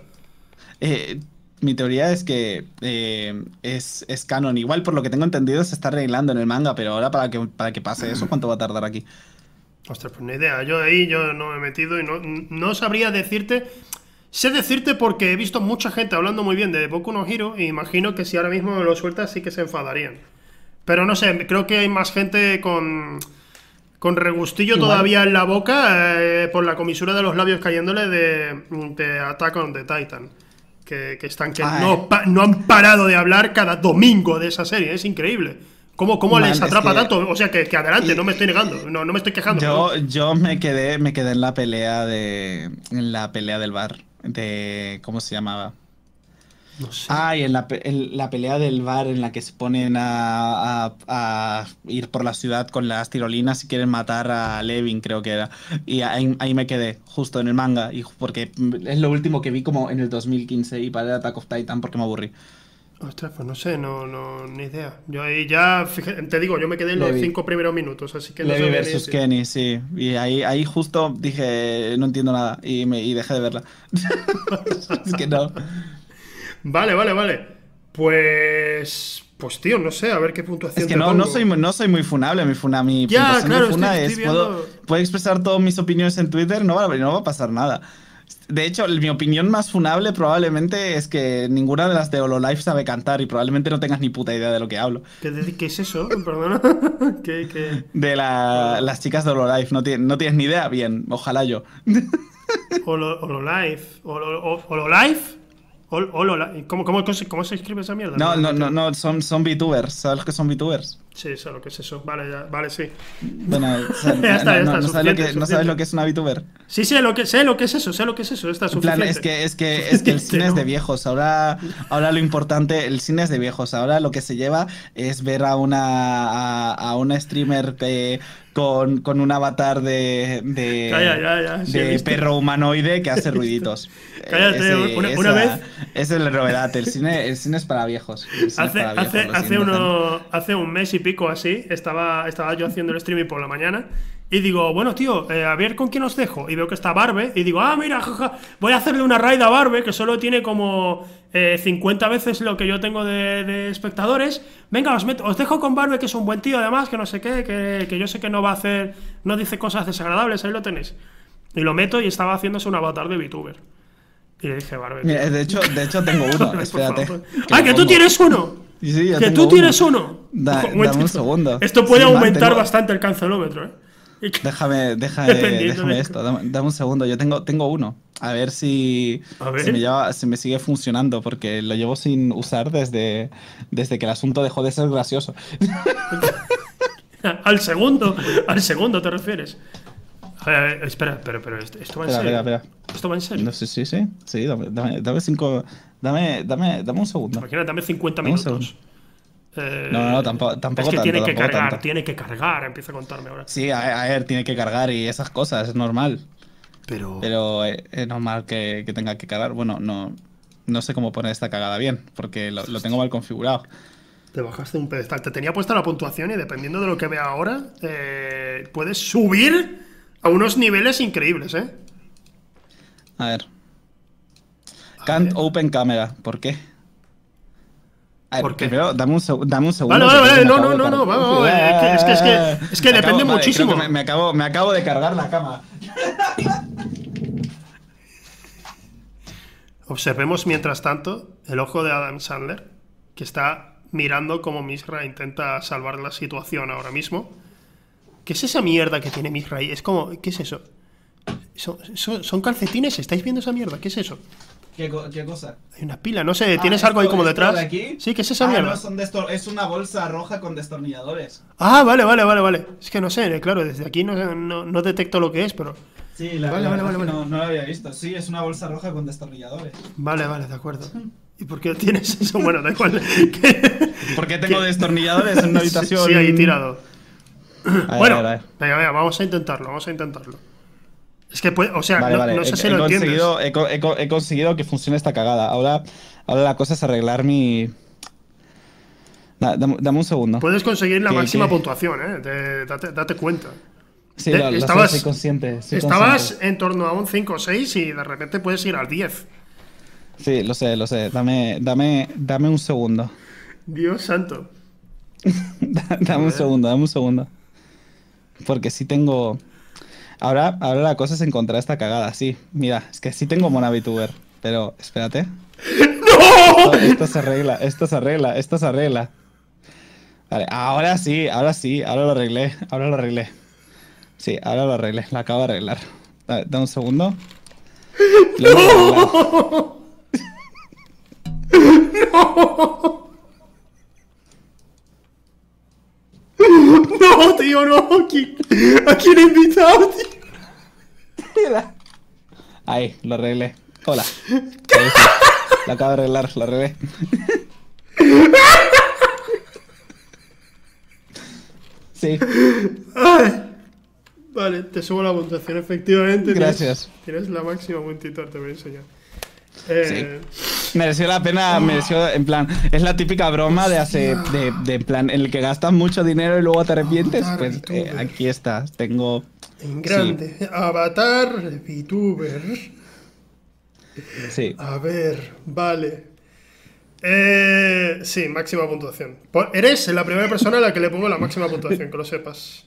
Eh, mi teoría es que eh, es, es canon. Igual, por lo que tengo entendido, se está arreglando en el manga, pero ahora para que, para que pase eso, <clears throat> ¿cuánto va a tardar aquí? Ostras, pues ni idea. Yo ahí yo no me he metido y no, no sabría decirte. Sé decirte porque he visto mucha gente hablando muy bien de Boku no Hero y imagino que si ahora mismo lo sueltas sí que se enfadarían. Pero no sé, creo que hay más gente con, con regustillo Igual. todavía en la boca eh, por la comisura de los labios cayéndole de, de Attack on the Titan. Que, que están que no, pa- no han parado de hablar cada domingo de esa serie. Es increíble. ¿Cómo, cómo Man, les es atrapa que- tanto? O sea, que, que adelante, Y- no me estoy negando. No, no me estoy quejando. Yo, yo me quedé, me quedé en la pelea de. En la pelea del bar. De. ¿Cómo se llamaba? No sé. Ay, en la, en la pelea del bar en la que se ponen a, a- a ir por la ciudad con las tirolinas y quieren matar a Levin, creo que era. Y ahí, ahí me quedé, justo en el manga, y, porque es lo último que vi como en el 2015 y para Attack of Titan porque me aburrí. Ostras, pues no sé, no, no, ni idea. Yo ahí ya, fíjate, te digo, yo me quedé en los Levi. cinco primeros minutos, así que no Levi versus. Kenny, sí. Y ahí, ahí justo dije, no entiendo nada, y, me, y dejé de verla. <laughs> es que no. Vale, vale, vale. Pues, pues tío, no sé, a ver qué puntuación Es que te no, no, soy, no soy muy funable, mi, funa, mi Ya, puntuación claro, funa estoy- es, puedo, puedo expresar todas mis opiniones en Twitter, no va, no va a pasar nada. De hecho, mi opinión más funable probablemente es que ninguna de las de Hololive sabe cantar y probablemente no tengas ni puta idea de lo que hablo. ¿Qué, es eso? <laughs> Perdona. <laughs> ¿Qué, qué? De la- las chicas de Hololive, no, tie- no tienes ni idea, bien, ojalá yo. <laughs> Holo, Hololive. Holo, Hololive. ¿Cómo, cómo, cómo se escribe esa mierda? No, no, no, no, son, son VTubers, ¿sabes que son VTubers? Sí, sé lo que es eso. Vale, ya, vale, sí. Bueno, <laughs> o sea, Ya está, ya no, está, no sabes lo suficiente, que, no sabes suficiente. lo que es una VTuber. Sí, sé lo que, sé lo que es eso, sé lo que es eso. Está plan, suficiente. es que, es que, es que el cine es de viejos. Ahora, ahora lo importante, el cine es de viejos. Ahora lo que se lleva es ver a una, a, a una streamer que, con, con un avatar de, de, Calla, ya, ya, sí, he de perro humanoide que hace <laughs> ruiditos. Cállate, una- una vez- Esa es la novedad. El cine, el cine es para viejos. Hace, para viejos, hace, hace, uno, hace un mes y pico así, estaba, estaba yo haciendo el streaming por la mañana Y digo, bueno, tío, eh, a ver con quién os dejo. Y veo que está Barbe. Y digo, ah, mira, jaja, voy a hacerle una raid a Barbe, que solo tiene como eh, 50 veces lo que yo tengo de, de espectadores. Venga, os, meto- os dejo con Barbe, que es un buen tío, además, que no sé qué, que, que yo sé que no va a hacer, no dice cosas desagradables, ahí lo tenéis. Y lo meto y estaba haciéndose un avatar de VTuber. Y le dije, Barbe. Mira, de hecho, de hecho tengo <laughs> uno, espérate. que ¡Ah, que tú tienes uno! Sí, sí, que tengo tú tienes uno. Da- Ojo, dame un segundo. Esto puede Sí, aumentar tengo- bastante el cancelómetro, ¿eh? Déjame, <laughs> déjame, Dependiendo déjame de- esto, dame, dame un segundo. Yo tengo, tengo uno. A ver si, A ver. si me lleva- si me sigue funcionando, porque lo llevo sin usar desde, desde que el asunto dejó de ser gracioso. <laughs> al segundo, al segundo te refieres. A ver, a ver, espera, pero, pero esto, va en Espera, serio. espera, espera. Esto va en serio. No sí, sí. Sí, dame, dame, dame cinco. Dame, dame, dame un segundo. Imagina, dame 50 Dame un minutos. Eh, No, no, no, tampoco- tampoco Es que tanto, tiene que tampoco cargar, tanto. tiene que cargar, empieza a contarme ahora. Sí, a, a ver, tiene que cargar y esas cosas, es normal. Pero. Pero eh, es normal que, que tenga que cargar. Bueno, no, no sé cómo poner esta cagada bien, porque lo, lo tengo mal configurado. Te bajaste un pedestal. Te tenía puesta la puntuación y dependiendo de lo que vea ahora, eh, puedes subir a unos niveles increíbles, ¿eh? A ver. Can't open camera. ¿Por qué? A ver, ¿Por qué? primero, dame un, dame un segundo. Vale, vale, vale, no, no, no, no, vamos, es que- es que- es que- es que Me depende acabo- vale, creo muchísimo. que me, me acabo, me acabo de cargar la cama. Observemos mientras tanto el ojo de Adam Sandler, que está mirando cómo Misra intenta salvar la situación ahora mismo. ¿Qué es esa mierda que tiene Misra ahí? Es como, ¿qué es eso? ¿Son, son- son calcetines? ¿Estáis viendo esa mierda? ¿Qué es eso? ¿Qué, qué cosa? Hay una pila, no sé, ¿tienes Ah, algo ahí como detrás? de aquí. Sí, ¿qué es esa Ah, mierda? no, son destor- es una bolsa roja con destornilladores. Ah, vale, vale, vale, vale. Es que no sé, claro, desde aquí no, no, no detecto lo que es, pero... Sí, la, Vale, la vale, verdad vale, es que vale. No, no lo había visto. Sí, es una bolsa roja con destornilladores. Vale, vale, de acuerdo. ¿Y por qué tienes eso? Bueno, da igual. <laughs> ¿Qué- ¿Por qué tengo ¿Qué? destornilladores en una Sí, habitación? Sí, ahí tirado. A ver, bueno, a ver, a ver. venga, venga, vamos a intentarlo, vamos a intentarlo. Es que, puede, o sea, Vale, no, vale. no sé he, si he lo entiendes. conseguido, he, co- he co- he conseguido que funcione esta cagada. Ahora, ahora la cosa es arreglar mi. Da- dame, dame un segundo. Puedes conseguir la ¿Qué- máxima puntuación, ¿eh? De- date, date cuenta. Sí, de- lo, lo estabas- soy consciente. soy Estabas consciente. en torno a un 5 o 6 y de repente puedes ir al 10. Sí, lo sé, lo sé. Dame, dame, dame un segundo. Dios santo. <laughs> Da- dame un segundo, dame un segundo. Porque sí tengo. Ahora, ahora la cosa es encontrar esta cagada. Sí, mira, es que sí tengo Mona VTuber. Pero, espérate. <laughs> ¡No! Esto, esto se arregla, esto se arregla, esto se arregla. Vale, ahora sí, ahora sí, ahora lo arreglé, ahora lo arreglé. Sí, ahora lo arreglé, lo acabo de arreglar. Da, da un segundo. A arreglar. <laughs> No, tío, no. ¿A quién, a quién he invitado, tío? Ahí, lo arreglé. Hola. <laughs> Ahí sí. Lo acabo de arreglar, lo arreglé. <laughs> Sí, Ay. Vale, te subo la puntuación, efectivamente. tienes- Gracias. Tienes, la máxima puntita, te voy a enseñar. Eh, mereció la pena, mereció, en plan, es la típica broma de hace, de, de en plan, en el que gastas mucho dinero y luego te arrepientes. Pues eh, aquí estás, tengo. En grande. Avatar, VTuber. Sí. A ver, vale. Eh, sí, máxima puntuación. Po- Eres la primera persona a la que le pongo la máxima puntuación, que lo sepas.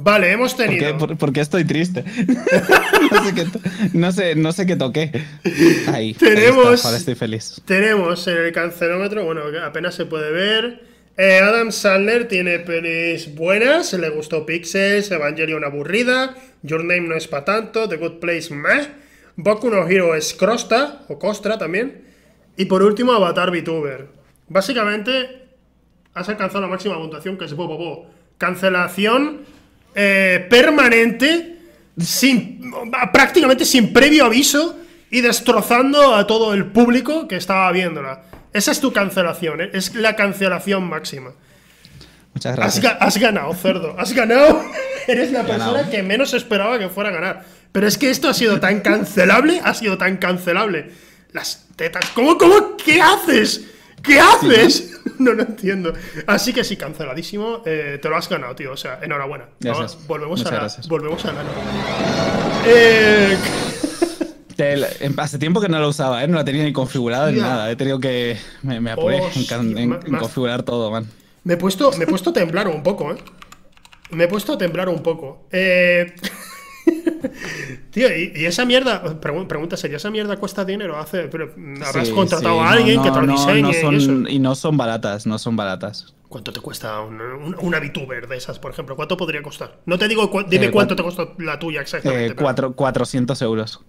Vale, hemos ¿Por tenido. qué, por- qué estoy triste? <laughs> no, sé qué no, sé, no sé qué toqué. Ahí. ahí está, Tenemos- ahora estoy feliz. Tenemos en el cancelómetro, bueno, apenas se puede ver. Eh, Adam Sandler tiene pelis buenas, le gustó Pixels, Evangelion aburrida, Your Name no es pa' tanto, The Good Place meh, Boku no Hero es crosta, o costra también, y por último Avatar VTuber. Básicamente has alcanzado la máxima puntuación que es bo, bo. Cancelación eh, permanente, prácticamente sin previo aviso y destrozando a todo el público que estaba viéndola. Esa es tu cancelación, ¿eh? es la cancelación máxima. Muchas Has, gracias. ga- has ganado, cerdo. Has ganado. <laughs> Eres la Ganado. persona que menos esperaba que fuera a ganar. Pero es que esto ha sido tan cancelable, ha sido tan cancelable. Las tetas. ¿Cómo, cómo? ¿Qué haces? ¿Qué haces? <laughs> no lo entiendo. Así que sí, canceladísimo. eh, te lo has ganado, tío. O sea, enhorabuena. Gracias. Ahora, volvemos Muchas a la, gracias. volvemos a la Eh, <laughs> hace tiempo que no lo usaba, ¿eh? No la tenía ni configurada ni nada. He tenido que. Me, me apuré en, configurar todo, man. me, he puesto, me he puesto a temblar un poco, ¿eh? Me he puesto a temblar un poco. Eh... <laughs> Tío, ¿y, y esa mierda? pregu- pregunta seria, ¿esa mierda cuesta dinero? Hace, pero, ¿Habrás Sí, contratado sí, a no, alguien que te lo diseñe no y eso? y no son baratas, no son baratas. ¿Cuánto te cuesta un- un- una VTuber de esas, por ejemplo? ¿Cuánto podría costar? No te digo, cu- dime Eh, cuánto cuat- te costó la tuya exactamente. Eh, cuatro- 400 euros.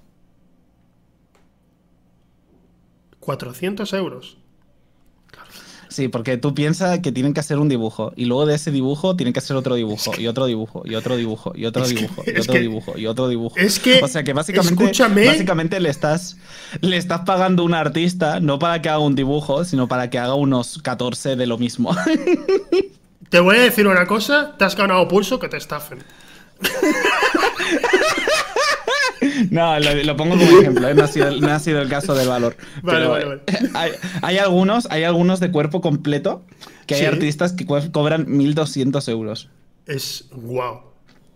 400 euros. Sí, porque tú piensas que tienen que hacer un dibujo y luego de ese dibujo tienen que hacer otro dibujo y otro dibujo y otro dibujo y otro Es que- dibujo y es otro que- dibujo y otro dibujo. es que, o sea que básicamente, escúchame. básicamente le estás le estás pagando a un artista no para que haga un dibujo, sino para que haga unos 14 de lo mismo. Te voy a decir una cosa, te has ganado pulso que te estafen. <laughs> No, lo, lo pongo como ejemplo, ¿eh? no, ha sido, no ha sido el caso del valor. Vale, Pero, vale, vale. eh, Hay, hay algunos, hay algunos de cuerpo completo que hay Sí. artistas que co- cobran 1.200 euros. Es guau.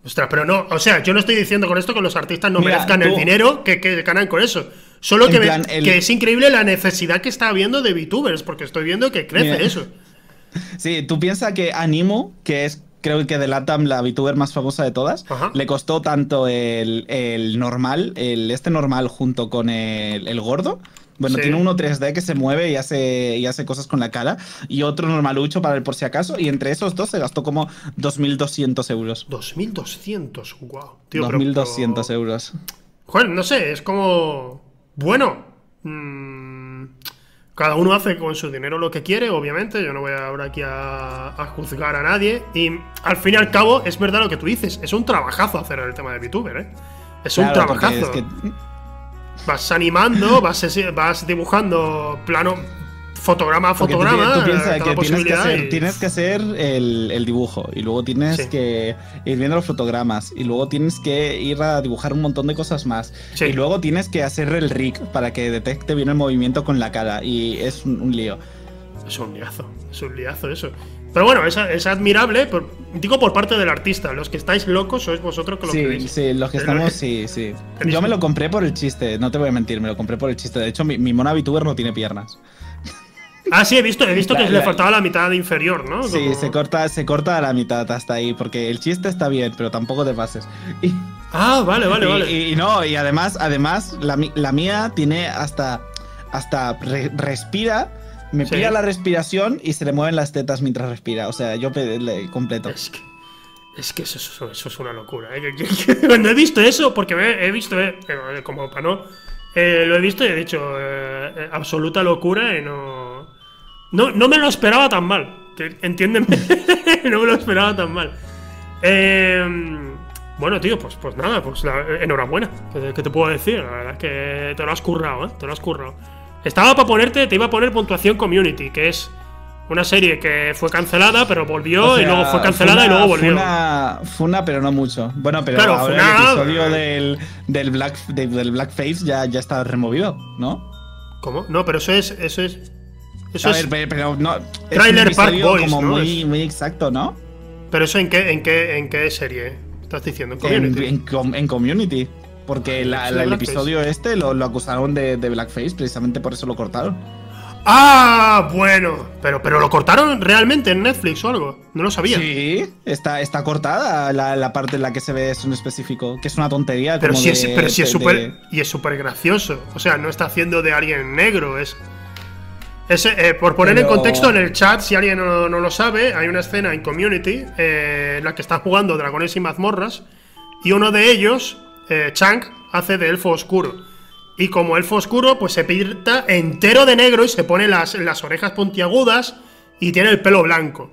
Ostras, pero no, o sea, yo no estoy diciendo con esto que los artistas no Mira, merezcan el dinero que, que ganan con eso. Solo que, me- plan, el- que es increíble la necesidad que está habiendo de VTubers, porque estoy viendo que crece Mira. eso. Sí, tú piensas que Animo, que es creo que de Latam la VTuber más famosa de todas, Ajá. le costó tanto el, el normal, el este normal junto con el, el gordo. Bueno, Sí. tiene uno 3D que se mueve y hace, y hace cosas con la cara. Y otro normalucho para el por si acaso. Y entre esos dos se gastó como 2.200 euros. 2200, guau. Tío, pero- 2.200 pero- euros. Joder, no sé, es como. Bueno. mm, cada uno hace con su dinero lo que quiere, obviamente. Yo no voy ahora aquí a, a juzgar a nadie. Y al fin y al cabo, es verdad lo que tú dices. Es un trabajazo hacer el tema de VTuber, ¿eh? Es un Claro, trabajazo. es que- Vas animando, vas, vas dibujando plano, fotograma a fotograma. tú, piensas que tienes que, hacer, y- tienes que hacer el, el dibujo y luego tienes Sí. que ir viendo los fotogramas y luego tienes que ir a dibujar un montón de cosas más Sí. y luego tienes que hacer el rig para que detecte bien el movimiento con la cara y es un, un lío. Es un liazo, es un liazo eso. Pero bueno, es, es admirable, por- digo por parte del artista. Los que estáis locos sois vosotros que lo Sí, creéis. sí, los que estamos, <laughs> sí, sí. Yo me lo compré por el chiste, no te voy a mentir, me lo compré por el chiste. De hecho, mi, mi mona VTuber no tiene piernas. Ah, sí, he visto, he visto La- que le faltaba la mitad inferior, ¿no? Sí, Como- se corta, se corta a la mitad hasta ahí, porque el chiste está bien, pero tampoco te pases. Y, Ah, vale, vale, y- vale. y- y no, y además, además, la, mía tiene hasta. hasta re- respira, me Sí. pilla la respiración y se le mueven las tetas mientras respira. O sea, yo le- completo. Es que, es que eso, eso- eso es una locura. ¿eh? Cuando <laughs> he visto eso, porque he visto, eh, eh, como para no. eh, lo he visto y he dicho, eh, eh, absoluta locura y no, no. No me lo esperaba tan mal. Entiéndeme. <laughs> no me lo esperaba tan mal. Eh, bueno, tío, pues, pues nada, pues la- enhorabuena. ¿Qué, qué te puedo decir? La verdad es que te lo has currado, ¿eh? Te lo has currado. Estaba para ponerte, te iba a poner puntuación community, que es una serie que fue cancelada, pero volvió O sea, y luego fue cancelada y luego volvió. Fue una, fue una, pero no mucho. Bueno, pero Claro, ahora el episodio del, del, Black, de- del Blackface ya, ya está removido, ¿no? ¿Cómo? No, pero eso es. Eso es. Eso A es. ver, pero, pero no. es Trailer un Park episodio Boys, como ¿no? muy, Es- muy exacto, ¿no? Pero eso en qué, en qué, en qué serie estás diciendo? ¿En En, Community? en com- en Community. Porque la- la- el episodio este lo, lo acusaron de, de Blackface, precisamente por eso lo cortaron. Ah, bueno. Pero, pero lo cortaron realmente en Netflix o algo. No lo sabía. Sí, está, está cortada la, la parte en la que se ve eso en específico, que es una tontería. Pero como si es, de- pero si es de- Y es súper gracioso. O sea, no está haciendo de alguien negro. Es. Eh, por poner en contexto en el chat, si alguien no, no lo sabe, hay una escena en Community eh, en la que están jugando dragones y mazmorras. Y uno de ellos, eh, Chang, hace de elfo oscuro. Y como elfo oscuro, pues se pinta entero de negro y se pone las, las orejas puntiagudas y tiene el pelo blanco.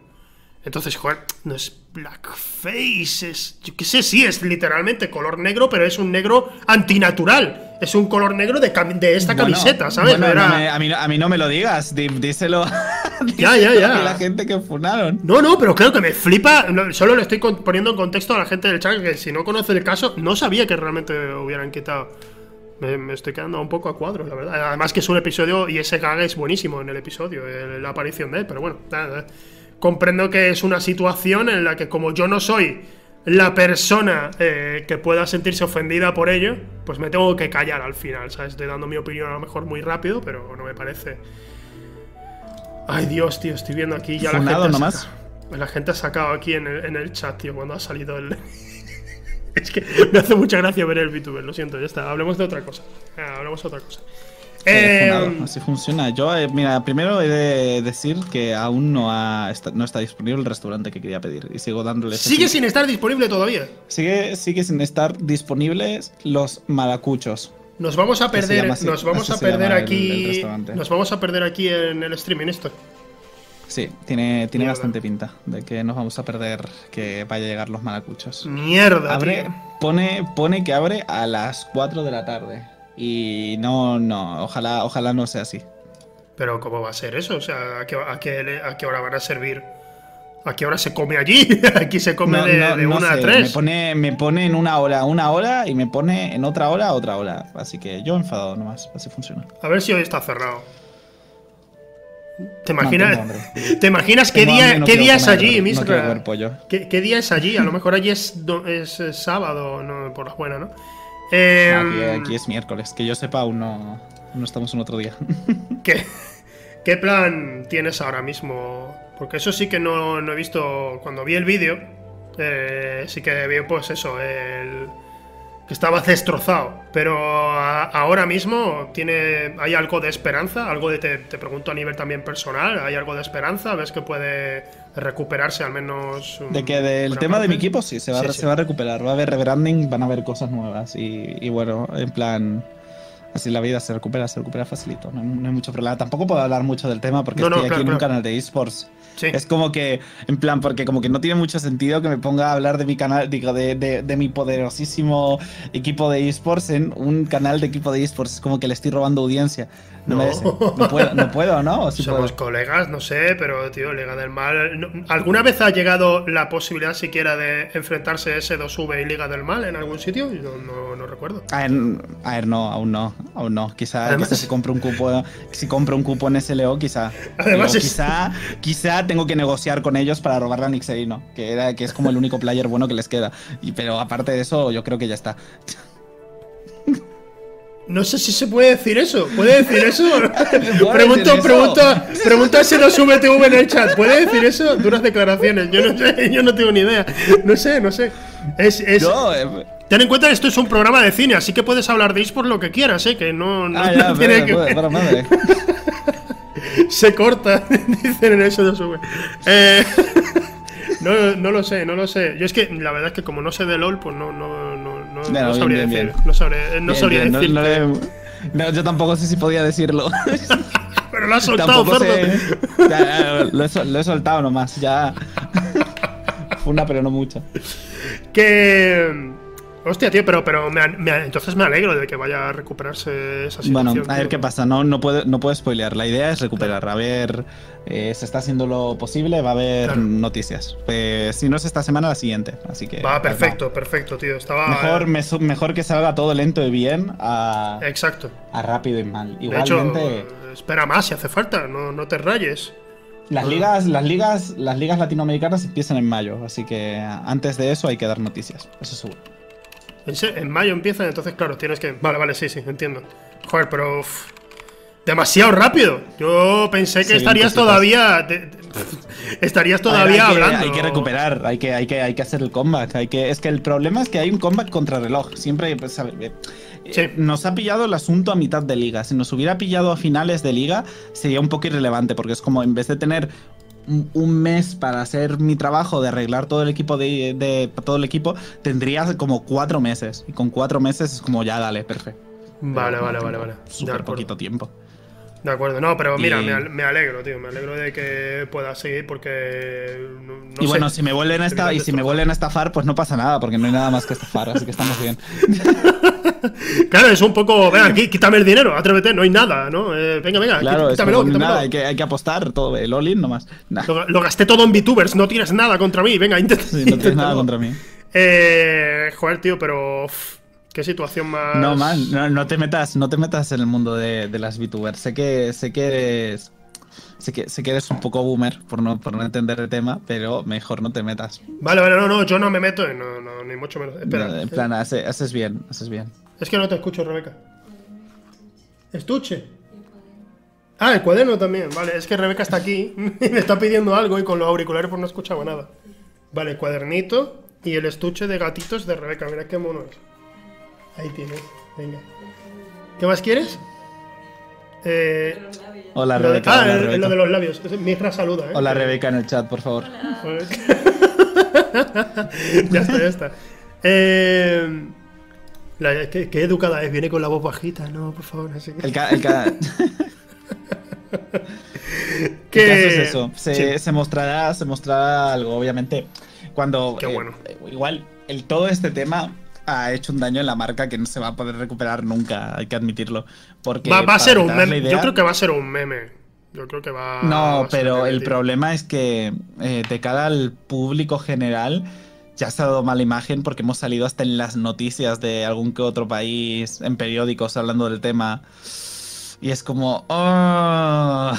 Entonces, joder, no es blackface, es. Yo qué sé, sí, es literalmente color negro, pero es un negro antinatural. Es un color negro de, cami- de esta Bueno, camiseta, ¿sabes? bueno, Era- no me- a, mí, no- a mí no me lo digas, di- díselo, <laughs> Ya, ya, ya. a la gente que funaron. No, no, pero creo que me flipa. Solo le estoy poniendo en contexto a la gente del chat que si no conoce el caso, no sabía que realmente hubieran quitado Me, me estoy quedando un poco a cuadro, la verdad. Además que es un episodio y ese gag es buenísimo en el episodio, el- la aparición de él, pero bueno, nada. Comprendo que es una situación en la que como yo no soy la persona eh, que pueda sentirse ofendida por ello, pues me tengo que callar al final, ¿sabes? Estoy dando mi opinión a lo mejor muy rápido, pero no me parece... Ay Dios, tío, estoy viendo aquí ya la gente... ha nomás. saca- La gente ha sacado aquí en el, en el chat, tío, cuando ha salido el... <laughs> es que me hace mucha gracia ver el VTuber, lo siento, ya está. Hablemos de otra cosa. Ah, hablemos de otra cosa. Eh, funado, así funciona. Yo, eh, mira, primero he de decir que aún no, ha, está, no está disponible el restaurante que quería pedir. Y sigo dándole. sigue sin estar disponible todavía. Sigue, sigue sin estar disponibles los malacuchos. Nos vamos a perder, así, nos vamos a perder el- aquí, el nos vamos a perder aquí en el streaming esto. Sí, tiene, tiene Mierda. bastante pinta de que nos vamos a perder que vaya a llegar los malacuchos. Mierda, Abre, tío. pone, pone que abre a las 4 de la tarde. Y no, no, ojalá, ojalá no sea así. Pero ¿cómo va a ser eso? O sea, ¿a qué, a qué- a qué hora van a servir? ¿A qué hora se come allí? <laughs> Aquí se come No, de, no- de no una a tres. Me pone, me pone en una hora una hora y me pone en otra hora otra hora. Así que yo enfadado nomás, así funciona. A ver si hoy está cerrado. ¿Te imaginas. <laughs> ¿te imaginas qué día, qué día es allí, no Misra? ¿Qué, qué día es allí? A lo mejor allí es, es, sábado, no, por la buena, ¿no? Eh, Aquí, aquí es miércoles, que yo sepa aún no, no estamos en otro día. <laughs> ¿qué, qué plan tienes ahora mismo? Porque eso sí que no, no he visto. Cuando vi el vídeo, eh, sí que vi, pues eso, el. que estaba destrozado. Pero a- ahora mismo tiene. ¿Hay algo de esperanza? Algo de. Te, te pregunto a nivel también personal. ¿Hay algo de esperanza? ¿Ves que puede recuperarse al menos? De que del tema de mi parte? equipo sí, se va, Sí, a- sí. se va a recuperar. Va a haber rebranding, van a haber cosas nuevas. Y, y bueno, en plan. Así la vida se recupera, se recupera facilito. No, hay- no hay mucho problema. Tampoco puedo hablar mucho del tema porque No, no, estoy claro, aquí en un claro. canal de esports. Sí. Es como que, en plan, porque como que no tiene mucho sentido que me ponga a hablar de mi canal, digo, de, de, de mi poderosísimo equipo de esports en un canal de equipo de esports. Es como que le estoy robando audiencia. No, No. puedo, no puedo, ¿no? ¿O sí Somos puedo? colegas, no sé, pero tío, Liga del Mal. ¿Alguna vez ha llegado la posibilidad siquiera de enfrentarse S2V y Liga del Mal en algún sitio? No, no recuerdo. A ver, a ver, no, aún no, aún no. Quizá, Además- quizá si compro un cupo, si compro un cupo en SLO, quizá. Además Pero es- quizá, quizá tengo que negociar con ellos para robarle a Nixerino, que era, que es como el único player bueno que les queda. Y, pero aparte de eso, yo creo que ya está. No sé si se puede decir eso. ¿Puede decir eso? <laughs> ¿Puedo pregunto, decir eso? pregunto, pregunto a S2VTV en el chat. ¿Puede decir eso? Duras declaraciones. Yo no sé, <laughs> yo no tengo ni idea. No sé, no sé. Es, eh, Ten en cuenta que esto es un programa de cine, así que puedes hablar de eSport lo que quieras, ¿eh? Que no, no, ah, no tiene pero, que pero, madre. <laughs> Se corta, dicen en eso de sube. Eh, no, no lo sé, no lo sé. Yo es que la verdad es que como no sé de LOL, pues no, no, no, no, sabría bien, decir. bien. No, sabría, no Bien, sabría bien, no- decir. no le- no, yo tampoco sé si podía decirlo. <laughs> <laughs> Pero lo has soltado, tampoco cerdo. sé. Ya, ya, lo, he, lo he soltado nomás, ya. <laughs> Una, pero no mucha. Que. Hostia, tío, pero, pero me, me- entonces me alegro de que vaya a recuperarse esa Bueno, situación. a ver tío. qué pasa. No, no, puedo, no puedo spoilear. La idea es recuperar. A ver, eh, se está haciendo lo posible. Va a haber Claro. noticias. Pues, si no es esta semana, la siguiente. Así que. Va, pues, perfecto, perfecto, tío. Estaba. Mejor, me mejor que salga todo lento y bien a, Exacto. a rápido y mal. De hecho, Igualmente, espera más si hace falta, no, no te rayes. las ligas, las ligas, las ligas latinoamericanas empiezan en mayo. Así que antes de eso hay que dar noticias. Eso seguro. En, mayo empiezan, entonces, claro, tienes que. Vale, vale, sí, sí, entiendo. Joder, pero. uf, demasiado rápido. Yo pensé que Sí, estarías cositas. todavía. te- te- <laughs> estarías todavía hablando. Hay que recuperar, hay que, hay que, hay que hacer el comeback. Hay que, es que el problema es que hay un comeback contra reloj. Siempre, pues, a ver, eh, Sí. eh, nos ha pillado el asunto a mitad de liga. Si nos hubiera pillado a finales de liga, sería un poco irrelevante, porque es como en vez de tener un, mes para hacer mi trabajo de arreglar todo el equipo de, de- todo el equipo, tendría como cuatro meses. Y con cuatro meses es como ya dale, perfecto. Vale, Pero vale, vale, vale. Súper poquito tiempo. De acuerdo, no, pero mira, Y- me, al- me alegro, tío. Me alegro de que pueda seguir porque. No, no y sé. bueno, si me vuelven a esta, y si me vuelven a estafar, pues no pasa nada, porque no hay nada más que estafar, así que estamos bien. <laughs> Claro, es un poco. Venga, aquí, quítame el dinero, atrévete, no hay nada, ¿no? Eh, venga, venga, Claro, quítamelo, como, quítamelo. nada, hay que, hay que apostar todo, el all-in nomás. Nah, Lo, lo gasté todo en VTubers, no tienes nada contra mí, venga, intenta. sí, no tienes nada contra mí. Eh, joder, tío, pero. Qué situación más. No, man, no, no te metas, no te metas en el mundo de, de las VTubers. Sé que, sé que eres. Sé que, sé que eres un poco boomer por no, por no entender el tema, pero mejor no te metas. Vale, vale, no, no, yo no me meto. No, no, ni mucho menos. Espera. No, en plan, hace- haces bien, haces bien. Es que no te escucho, Rebeca. Estuche. Ah, el cuaderno también. Vale, es que Rebeca está aquí <laughs> y me está pidiendo algo y con los auriculares pues no escuchaba nada. Vale, el cuadernito y el estuche de gatitos de Rebeca. Mira qué mono es. Ahí tienes. Venga. ¿Qué más quieres? Eh, Hola, lo de, Rebeca. ah, hola, Rebeca. lo de los labios. Misra saluda, ¿eh? Hola, Rebeca, en el chat, por favor. <laughs> ya está, ya está. Eh, la- qué, qué educada es, viene con la voz bajita, no, por favor, así que- El, ca- el ca- <laughs> El caso es eso. Se, sí. se mostrará, se mostrará algo, obviamente. Cuando. Qué eh, bueno. eh, igual, el, todo este tema ha hecho un daño en la marca que no se va a poder recuperar nunca, hay que admitirlo. Porque Va, va a ser un meme. Yo creo que va a ser un meme. Yo creo que va. No, pero el problema es que eh, de cara al público general ya se ha dado mala imagen porque hemos salido hasta en las noticias de algún que otro país, en periódicos hablando del tema. Y es como... "Oh".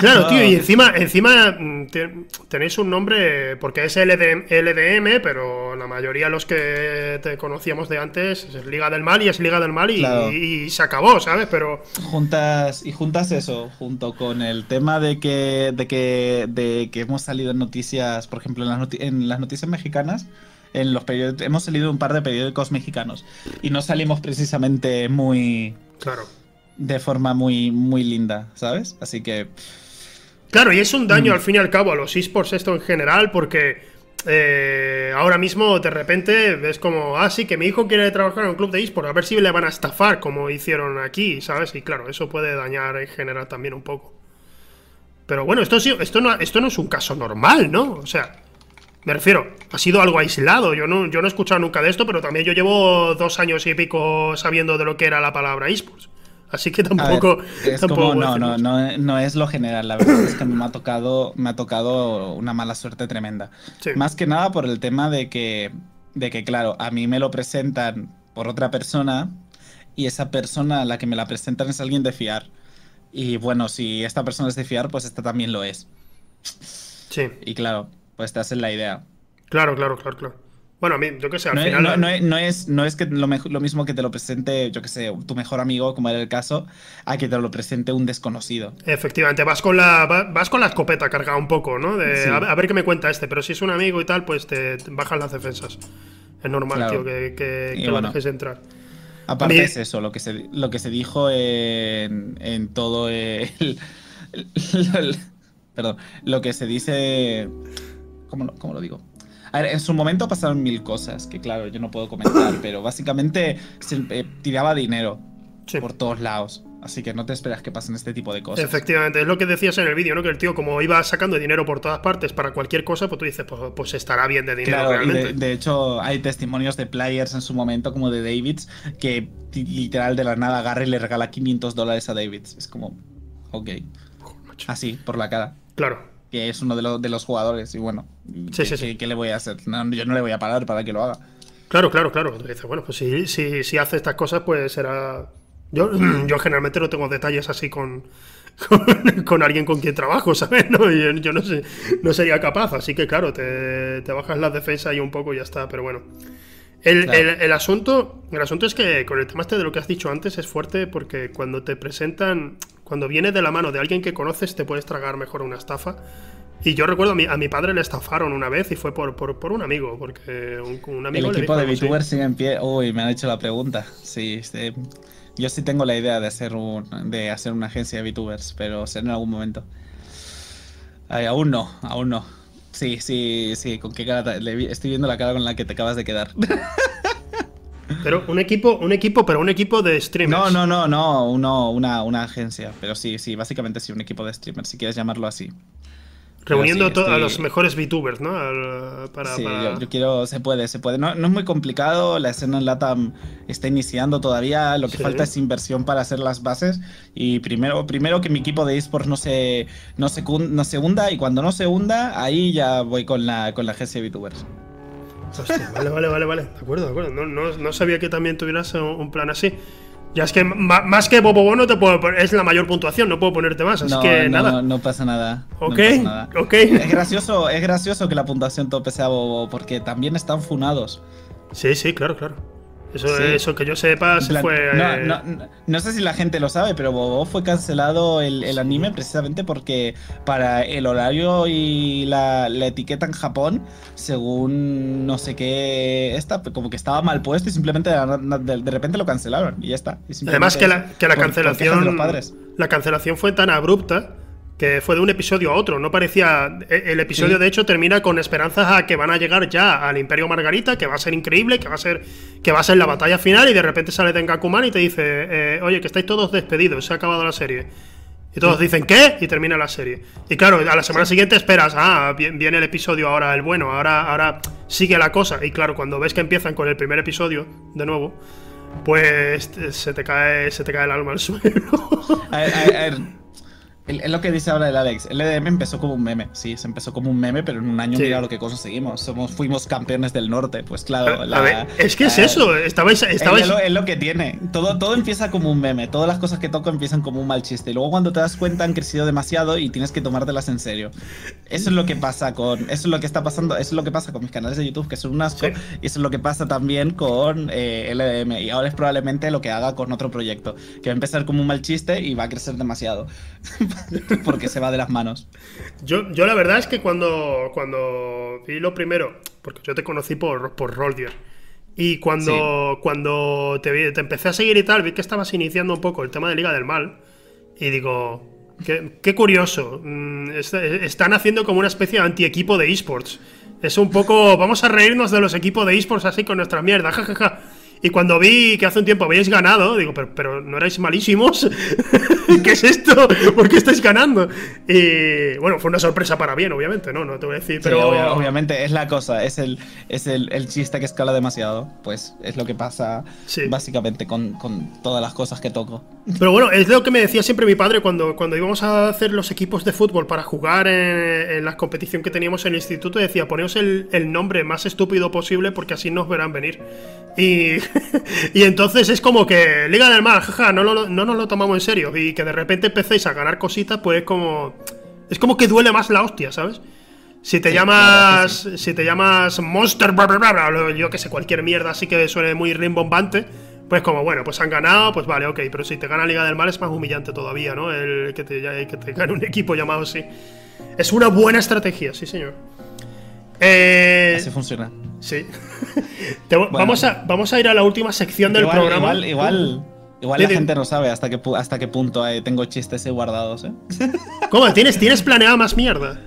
Claro, tío, y <laughs> encima, encima mm, te- tenéis un nombre, porque es LDM, LDM, pero la mayoría de los que te conocíamos de antes es Liga del Mal y es Liga del Mal y, Claro. y se acabó, ¿sabes? Pero Juntas, y juntas eso, junto con el tema de que, de que, de que hemos salido en noticias, por ejemplo, en las, noti- en las noticias mexicanas, en los periódicos, hemos salido un par de periódicos mexicanos y no salimos precisamente muy, claro. De forma muy, muy linda, ¿sabes? Así que, Claro, y es un daño Mm. al fin y al cabo a los esports esto en general, porque eh, ahora mismo de repente ves como, ah, sí, que mi hijo quiere trabajar en un club de esports, a ver si le van a estafar como hicieron aquí, ¿sabes? Y claro, eso puede dañar en general también un poco. Pero bueno, esto, esto, no, esto no es un caso normal, ¿no? O sea, me refiero, ha sido algo aislado. Yo no, yo no he escuchado nunca de esto, pero también yo llevo dos años y pico sabiendo de lo que era la palabra esports. Así que ver, tampoco. es tampoco como, voy a no, no, no, no es lo general, la verdad es que a mí me ha tocado, me ha tocado una mala suerte tremenda. Sí. Más que nada por el tema de que, de que, claro, a mí me lo presentan por otra persona y esa persona a la que me la presentan es alguien de fiar. Y bueno, si esta persona es de fiar, pues esta también lo es. Sí, Y claro, pues te hacen la idea. claro, claro, claro, claro. Bueno, a mí, yo qué sé, al No, es- final. no- no es, no es, no es que lo, mismo que te lo presente, yo que sé, tu mejor amigo, como era el caso, a que te lo presente un desconocido. Efectivamente, vas con la va- vas con la escopeta cargada un poco, ¿no? De, Sí. a, ver- a ver qué me cuenta este, pero si es un amigo y tal, pues te, te bajan las defensas. Es normal, Claro. tío, que, que, bueno. lo dejes entrar. Aparte mí- es eso, lo que se, lo que se dijo en, en todo el, <laughs> el- el- Perdón, lo que se dice... ¿Cómo lo, cómo lo digo? A ver, en su momento pasaron mil cosas, que claro, yo no puedo comentar, pero básicamente se eh, tiraba dinero Sí. por todos lados. Así que no te esperas que pasen este tipo de cosas. Efectivamente, es lo que decías en el vídeo, ¿no? Que el tío, como iba sacando dinero por todas partes para cualquier cosa, pues tú dices, pues, pues estará bien de dinero Claro, y de, realmente. de hecho hay testimonios de players en su momento, como de Davids, que literal de la nada agarra y le regala 500 dólares a Davids. Es como, ok, así, por la cara. Claro. Que es uno de, los de los jugadores, y bueno, Sí, ¿qué, sí, sí. qué- le voy a hacer? No, yo no le voy a parar para que lo haga. Claro, claro, claro. Dices, bueno, pues si, si, si hace estas cosas, pues será. Yo, <clears throat> yo generalmente no tengo detalles así con, <laughs> con, con alguien con quien trabajo, ¿sabes? No, yo, yo no sé, no sería capaz, así que claro, te, te bajas las defensas y un poco y ya está, pero bueno. El, Claro. el- el asunto, el asunto es que con el tema este de lo que has dicho antes es fuerte porque cuando te presentan, cuando viene de la mano de alguien que conoces, te puedes tragar mejor una estafa. Y yo recuerdo a mi, a mi padre le estafaron una vez y fue por, por, por un amigo, porque un, un amigo El le equipo dijo de. VTubers sigue en pie. Uy, me han hecho la pregunta. Sí, sí. yo sí tengo la idea de hacer, un, de hacer una agencia de VTubers, pero será en algún momento. Ay, aún no, aún no. Sí, sí, sí, con qué cara te- le estoy viendo la cara con la que te acabas de quedar. <laughs> Pero un equipo, un equipo, pero un equipo de streamers. No, no, no, no, uno, una, una agencia. Pero sí, sí, básicamente sí, un equipo de streamers, si quieres llamarlo así. Reuniendo sí, a to- a estoy- los mejores VTubers, ¿no? Al- para, sí, para- yo, yo quiero, se puede, se puede. No, no es muy complicado, la escena en LATAM está iniciando todavía, lo que Sí. falta es inversión para hacer las bases y primero, primero que mi equipo de esports no se, no se, no se hunda y cuando no se hunda, ahí ya voy con la, con la agencia de VTubers. Hostia, vale, vale, vale, vale. De acuerdo, de acuerdo. No, no, no sabía que también tuvieras un, un plan así. Ya es que ma- más que Bobo no te puedo es la mayor puntuación, no puedo ponerte más, así no, que no, nada. no pasa nada. Ok, pasa nada. ok. Es gracioso, es gracioso que la puntuación tope sea bobo, porque también están funados. Sí, sí, claro, claro. Eso, Sí. eso que yo sepa se fue. no, eh, no, no- no sé si la gente lo sabe, pero Bobo fue cancelado el, el anime precisamente porque para el horario y la, la etiqueta en Japón, según no sé qué, esta, como que estaba mal puesto y simplemente de, repente lo cancelaron y ya está. Y Además que la, que la por- por cancelación. los padres. La cancelación fue tan abrupta que fue de un episodio a otro. No parecía. e- El episodio, Sí. de hecho, termina con esperanzas a que van a llegar ya al Imperio Margarita, que va a ser increíble, que va a ser. que va a ser la batalla final, y de repente sale Tengakuman y te dice, eh, oye, que estáis todos despedidos, se ha acabado la serie. Y todos dicen, ¿qué? Y termina la serie. Y claro, a la semana siguiente esperas, ah, vi- viene el episodio ahora, el bueno, ahora, ahora sigue la cosa. Y claro, cuando ves que empiezan con el primer episodio, de nuevo, pues te- se te cae, se te cae el alma al suelo. A ver, a Es lo que dice ahora el Alex. El EDM empezó como un meme. Sí, se empezó como un meme, pero en un año Sí. mira lo que conseguimos. Somos, fuimos campeones del norte. Pues claro. A la- ver, es que es eso, estabais, Es, estabais, lo, es lo que tiene. Todo, todo empieza como un meme. Todas las cosas que toco empiezan como un mal chiste. Y luego cuando te das cuenta han crecido demasiado y tienes que tomártelas en serio. Eso es lo que pasa con. Eso es lo que está pasando. Eso es lo que pasa con mis canales de YouTube, que son un asco. Sí. Y eso es lo que pasa también con eh, LDM. Y ahora es probablemente lo que haga con otro proyecto. Que va a empezar como un mal chiste y va a crecer demasiado. <laughs> Porque se va de las manos. Yo, yo la verdad es que cuando, cuando vi lo primero, porque yo te conocí por, por Roldier, y cuando, cuando te, vi- te empecé a seguir y tal, vi que estabas iniciando un poco el tema de Liga del Mal, y digo, qué, qué curioso, mm, est- están haciendo como una especie de anti-equipo de esports. Es un poco, vamos a reírnos de los equipos de esports así con nuestra mierda, jajaja. Y cuando vi que hace un tiempo habíais ganado, digo, pero, pero no erais malísimos. <laughs> ¿Qué es esto? ¿Por qué estáis ganando? Y bueno, fue una sorpresa para bien, obviamente, ¿no? No te voy a decir, Pero pero. obviamente es la cosa, es el, es el, el chiste que escala demasiado. Pues es lo que pasa Sí. básicamente con, con todas las cosas que toco. Pero bueno, es lo que me decía siempre mi padre cuando, cuando íbamos a hacer los equipos de fútbol para jugar en, en la competición que teníamos en el instituto. Decía, poneos el, el nombre más estúpido posible porque así nos verán venir. Y, <laughs> y entonces es como que Liga del Mar, jaja, no, lo- no nos lo tomamos en serio. Y que de repente empecéis a ganar cositas, pues es como. Es como que duele más la hostia, ¿sabes? Si te Sí, llamas. Si te llamas Monster, bla, bla, bla, yo que sé, cualquier mierda así que suene muy rimbombante. Pues como, bueno, pues han ganado, pues vale, ok. Pero si te gana Liga del Mar es más humillante todavía, ¿no? El que te, que te gane un equipo llamado así. Es una buena estrategia, sí, señor. Eh, Así funciona. sí. <laughs> Te- vamos, a, vamos a ir a la última sección del igual, programa. Igual, igual, igual Sí, la gente no sabe hasta qué, hasta qué punto eh, tengo chistes guardados, ¿eh? <laughs> ¿Cómo? ¿Tienes, ¿Tienes planeada más mierda?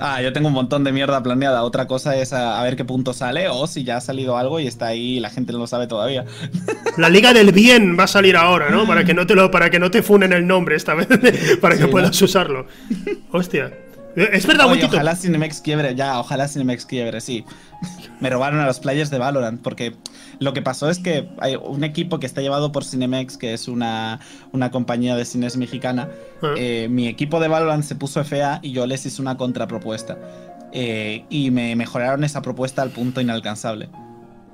Ah, yo tengo un montón de mierda planeada. Otra cosa es a, a ver qué punto sale o si ya ha salido algo y está ahí y la gente no lo sabe todavía. <laughs> La Liga del Bien va a salir ahora, ¿no? Para que no te lo, para que no te funen el nombre esta vez, para que Sí, puedas usarlo. Hostia. Es verdad, Oye, ojalá Cinemex quiebre, ya, ojalá Cinemex quiebre, sí. Me robaron a los players de Valorant porque lo que pasó es que hay un equipo que está llevado por Cinemex, que es una, una compañía de cines mexicana. Ah. Eh, mi equipo de Valorant se puso FA y yo les hice una contrapropuesta. Eh, y me mejoraron esa propuesta al punto inalcanzable.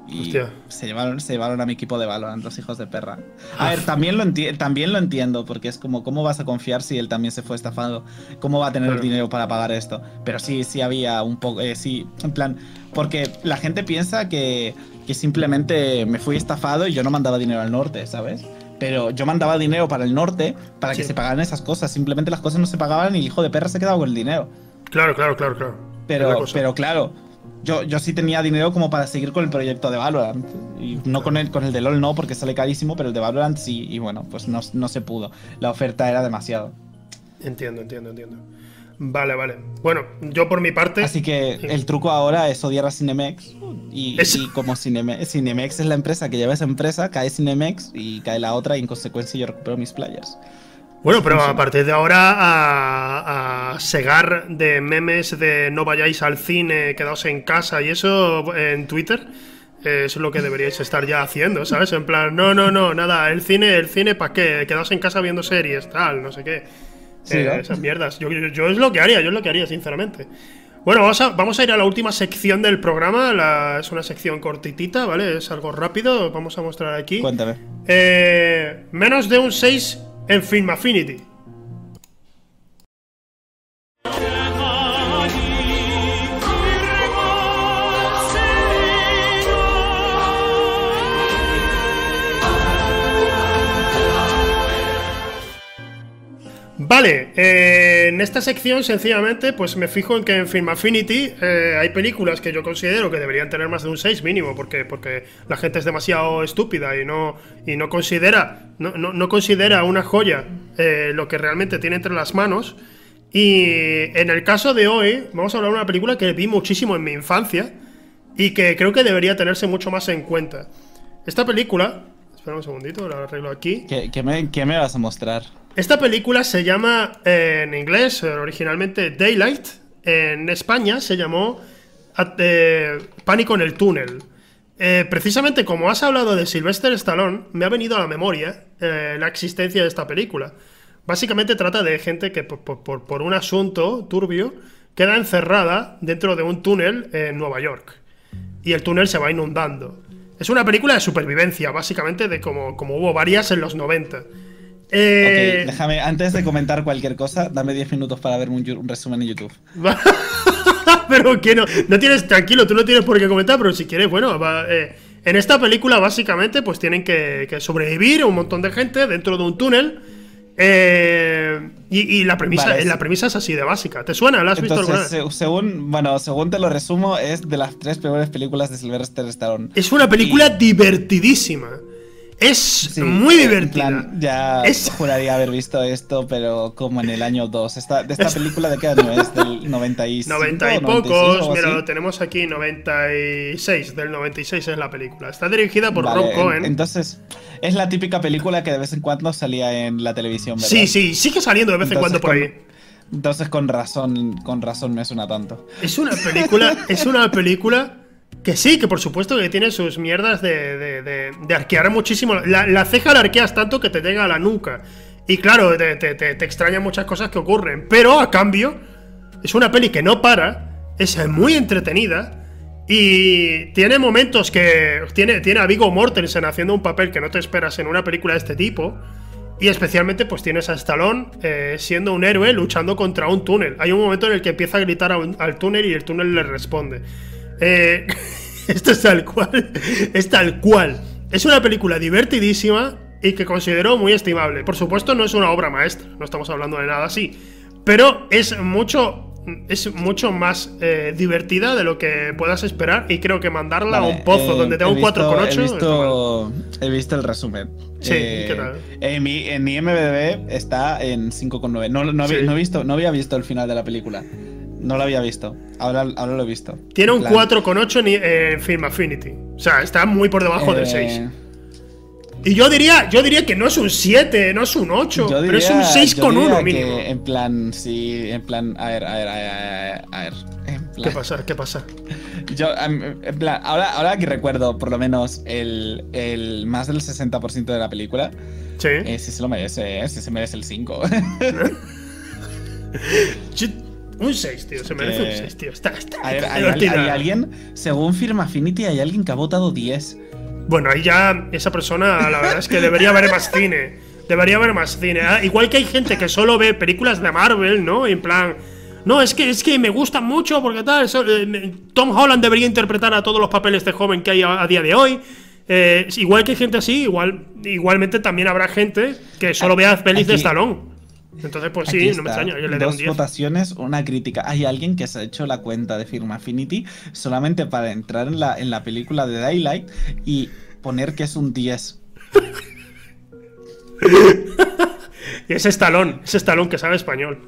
Y Hostia. se llevaron, se llevaron a mi equipo de Valorant, los hijos de perra. A Ah. ver, también lo, enti- también lo entiendo, porque es como, ¿cómo vas a confiar si él también se fue estafado? ¿Cómo va a tener Claro. dinero para pagar esto? Pero sí, sí había un poco, eh, sí, en plan, porque la gente piensa que, que simplemente me fui estafado y yo no mandaba dinero al norte, ¿sabes? Pero yo mandaba dinero para el norte para que Sí. se pagaran esas cosas. Simplemente las cosas no se pagaban y el hijo de perra se quedaba con el dinero. Claro, claro, claro, claro. Pero, pero claro, yo, yo sí tenía dinero como para seguir con el proyecto de Valorant. Y no con el, con el de LOL no, porque sale carísimo, pero el de Valorant sí. Y bueno, pues no, no se pudo. La oferta era demasiado. Entiendo, entiendo, entiendo. Vale, vale. Bueno, yo por mi parte. Así que Sí. el truco ahora es odiar a Cinemex. Y, Eso. y como Cineme- Cinemex es la empresa que lleva esa empresa, cae Cinemex y cae la otra y en consecuencia yo recupero mis players. Bueno, pero a partir de ahora a, a segar de memes de no vayáis al cine, quedaos en casa y eso en Twitter es lo que deberíais estar ya haciendo, ¿sabes? En plan, no, no, no, nada, el cine, el cine, ¿para qué? Quedaos en casa viendo series, tal, no sé qué. Sí, Eh, ¿no? Esas mierdas. Yo, yo- yo es lo que haría, yo es lo que haría, sinceramente. Bueno, vamos a, vamos a ir a la última sección del programa. la- es una sección cortitita, ¿vale? Es algo rápido. Vamos a mostrar aquí. Cuéntame. Eh, menos de un 6 en Film Affinity. Vale, eh, en esta sección sencillamente pues me fijo en que en Film Affinity eh, hay películas que yo considero que deberían tener más de un 6 mínimo porque, porque la gente es demasiado estúpida y no, y no considera no, no- considera una joya eh, lo que realmente tiene entre las manos y en el caso de hoy vamos a hablar de una película que vi muchísimo en mi infancia y que creo que debería tenerse mucho más en cuenta. Esta película, espera un segundito, la arreglo aquí. ¿Qué, qué me, qué me vas a mostrar? Esta película se llama eh, en inglés, eh, originalmente Daylight. En España se llamó eh, Pánico en el túnel. Precisamente como has hablado de Sylvester Stallone, me ha venido a la memoria la existencia de esta película. Básicamente trata de gente que por- por un asunto turbio queda encerrada dentro de un túnel en Nueva York. Y el túnel se va inundando. Es una película de supervivencia, básicamente, de como, como hubo varias en los 90. Eh, Ok, déjame, antes de comentar cualquier cosa, dame 10 minutos para verme un, resumen en YouTube. <laughs> pero que no, no tienes, tranquilo, tú no tienes por qué comentar, pero si quieres, bueno, va, eh, en esta película básicamente pues tienen que, que sobrevivir un montón de gente dentro de un túnel. eh, y, y la premisa, Vale, la premisa es así de básica. ¿Te suena? ¿La has visto alguna vez? se- según, bueno, según te lo resumo, es de las tres peores películas de Sylvester Stallone. Es una película divertidísima. Es Sí, muy divertida. plan, ya Es- juraría haber visto esto, pero como en el año 2. Esta, ¿De esta película de qué año es? ¿Del 95? 90 y 96 o pocos, mira, así? lo tenemos aquí, 96, del 96 es la película. Está dirigida por Vale, Rob en- Cohen. Entonces, es la típica película que de vez en cuando salía en la televisión, ¿verdad? sí, sí, sigue saliendo de vez en cuando por con- ahí. Entonces con razón, con razón me suena tanto. Es una película, es una película que sí, que por supuesto que tiene sus mierdas de, de, arquear muchísimo. La, ceja la arqueas tanto que te llega a la nuca. Y claro, te, te, extrañan muchas cosas que ocurren. Pero a cambio, es una peli que no para, es muy entretenida. Y tiene momentos que. Tiene, tiene a Vigo Mortensen haciendo un papel que no te esperas en una película de este tipo. Y especialmente, pues tienes a Stallone eh, siendo un héroe luchando contra un túnel. Hay un momento en el que empieza a gritar al túnel y el túnel le responde. Eh, <laughs> esto es tal cual. Es tal cual. Es una película divertidísima y que considero muy estimable. Por supuesto, no es una obra maestra, no estamos hablando de nada así. Pero es mucho. Es mucho más eh, divertida de lo que puedas esperar. Y creo que mandarla a un pozo eh, donde tengo he un 4,8. visto- He visto, he visto el resumen. Sí, ¿qué tal? En mi, en mi MDB está en 5,9. No, no, había- Sí. no visto, no había visto el final de la película. No lo había visto. Ahora, ahora lo he visto. Tiene un En plan, 4,8 en, en Film Affinity. O sea, está muy por debajo del eh, 6. Y yo diría, yo diría que no es un 7, no es un 8, yo pero es un diría- 6 yo con 1 diría mínimo. que en plan, sí, en plan, a ver, a ver, a ver, a ver, en ¿Qué plan, pasa? ¿Qué pasa? <laughs> Yo, em, en plan, ahora, ahora que recuerdo por lo menos el, el más del 60% de la película, Sí. eh, sí se lo merece, eh, sí se merece el 5. <laughs> <laughs> Yo- un 6, tío. Se merece un 6, tío. Está, está, hay, alguien, según Firma Affinity, hay alguien que ha votado 10. Bueno, ahí ya esa persona, la verdad es que debería ver más cine. Debería ver más cine. Ah, Igual que hay gente que solo ve películas de Marvel, ¿no? En plan. No, es que, es que me gustan mucho porque tal. eso, eh, Tom Holland debería interpretar a todos los papeles de joven que hay a, a día de hoy. Eh, igual que hay gente así, igual, igualmente también habrá gente que solo vea pelis de Stallone. Entonces, pues sí, no me extraña. Yo le un Dos 10. votaciones, una crítica. Hay alguien que se ha hecho la cuenta de Firma Affinity solamente para entrar en la, en la película de Daylight y poner que es un 10. Y <laughs> es Stallone, es Stallone que sabe español.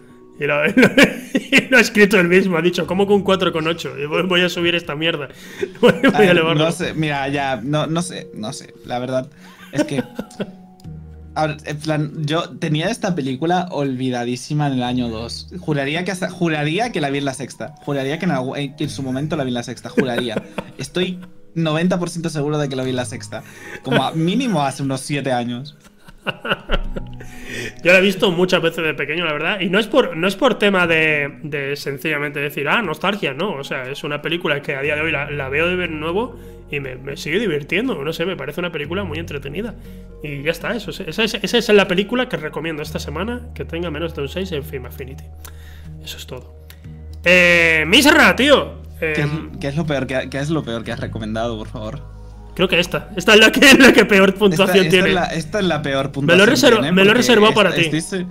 Y lo, <laughs> ha escrito él mismo, ha dicho, ¿cómo con 4,8? Y voy, voy a subir esta mierda. <laughs> Voy, A a ver, elevarlo. no sé, mira, ya, no, no sé, no sé. La verdad es que. En plan, yo tenía esta película olvidadísima en el año 2. Juraría que hasta, juraría que la vi en la sexta. Juraría que en, en- su momento la vi en la sexta. Juraría. <laughs> Estoy 90% seguro de que la vi en la sexta. Como mínimo hace unos 7 años. Yo la he visto muchas veces de pequeño, la verdad. Y no es por, no es por tema de, de sencillamente decir, ah, nostalgia, no. O sea, es una película que a día de hoy la, la veo de ver nuevo y me, me, sigue divirtiendo. No sé, me parece una película muy entretenida. Y ya está, eso. Esa es, esa es la película que recomiendo esta semana que tenga menos de un 6 en Film Affinity. Eso es todo. Eh, Misra, tío. Eh, ¿Qué, es, ¿Qué, es, lo peor que, qué es lo peor que has recomendado, por favor? Creo que esta. Esta es la que, <laughs> la que peor puntuación esta, esta tiene. Es la, esta es la peor puntuación. Me lo, reservo, tiene me lo he reservado para ti. Estoy,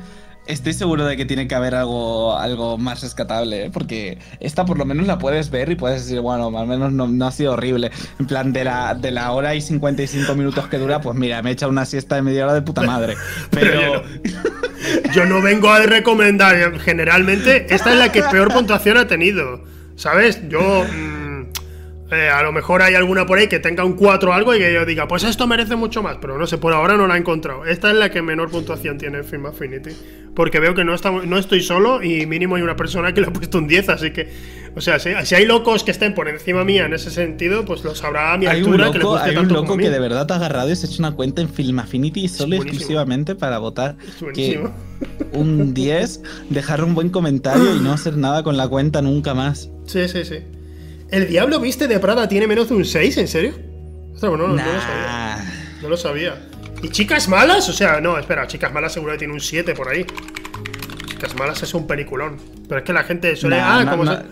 estoy, seguro de que tiene que haber algo, algo más rescatable, ¿eh? porque esta por lo menos la puedes ver y puedes decir, bueno, al menos no, no ha sido horrible. En plan, de la, de la hora y 55 minutos que dura, pues mira, me he echado una siesta de media hora de puta <laughs> madre. Pero. Pero yo, no, yo no vengo a recomendar. Generalmente, esta es la que peor puntuación ha tenido. ¿Sabes? Yo. Mmm, eh, a lo mejor hay alguna por ahí que tenga un 4 o algo y que yo diga, pues esto merece mucho más, pero no sé, por ahora no la he encontrado. Esta es la que menor puntuación tiene en Film Affinity, porque veo que no, estamos, no estoy solo y mínimo hay una persona que le ha puesto un 10, así que, o sea, si, si hay locos que estén por encima mía en ese sentido, pues lo sabrá a mi hay altura. Un loco, que le guste hay tanto un loco que mí. de verdad te ha agarrado y se ha hecho una cuenta en Film Affinity solo exclusivamente para votar que un 10, dejar un buen comentario y no hacer nada con la cuenta nunca más. Sí, sí, sí. ¿El Diablo Viste de Prada tiene menos de un 6? ¿En serio? Ostras, bueno, no, nah. no, lo sabía. No lo sabía. ¿Y Chicas Malas? O sea, no, espera, Chicas Malas seguro que tiene un 7 por ahí. Chicas Malas es un peliculón. Pero es que la gente suele. Nah, ah, no, como no. se...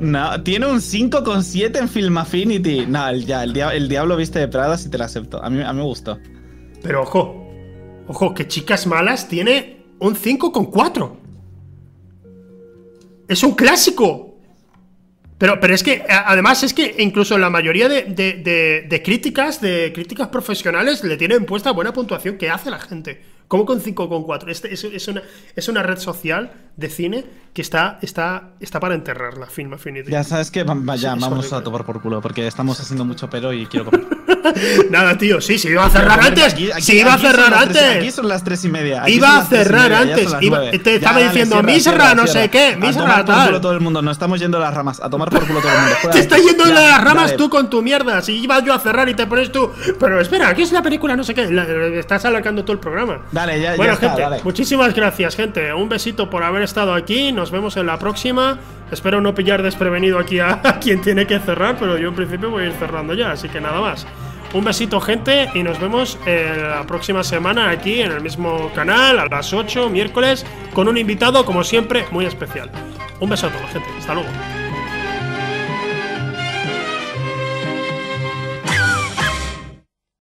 no, tiene un 5,7 en Film Affinity. No, el, ya, el, dia el, Diablo Viste de Prada sí te lo acepto. A mí, a mí me gustó. Pero ojo, ojo, que Chicas Malas tiene un 5,4. Es un clásico. Pero, pero es que, además, es que incluso la mayoría de, de, de, de, críticas, de críticas profesionales, le tienen puesta buena puntuación que hace la gente. ¿Cómo con 5,4? Este es, es, una, es una red social de cine que está, está, está para enterrarla, Film Affinity. Ya sabes que vaya, vamos a tomar por culo, porque estamos haciendo mucho pero y quiero comer. <laughs> Nada, tío, sí, se iba a cerrar pero, antes. Aquí, aquí, se iba a cerrar antes. Tres, aquí son las 3 y media. Iba a cerrar antes. Iba, te estaba ya, diciendo, dale, Misra, cierra, no sé qué. Misra, a tomar tal. por culo todo el mundo. No estamos yendo a las ramas. A tomar por culo todo el mundo. <laughs> te está yendo de las ramas dale. tú con tu mierda. Si iba yo a cerrar y te pones tú. Pero espera, aquí es la película, no sé qué. La, estás alargando todo el programa. Dale, ya. Bueno, ya gente, está, dale. muchísimas gracias, gente. Un besito por haber estado aquí. Nos vemos en la próxima. Espero no pillar desprevenido aquí a, <laughs> a quien tiene que cerrar, pero yo en principio voy a ir cerrando ya, así que nada más. Un besito, gente, y nos vemos eh, la próxima semana aquí en el mismo canal, a las 8, miércoles, con un invitado, como siempre, muy especial. Un beso a todos, gente. Hasta luego.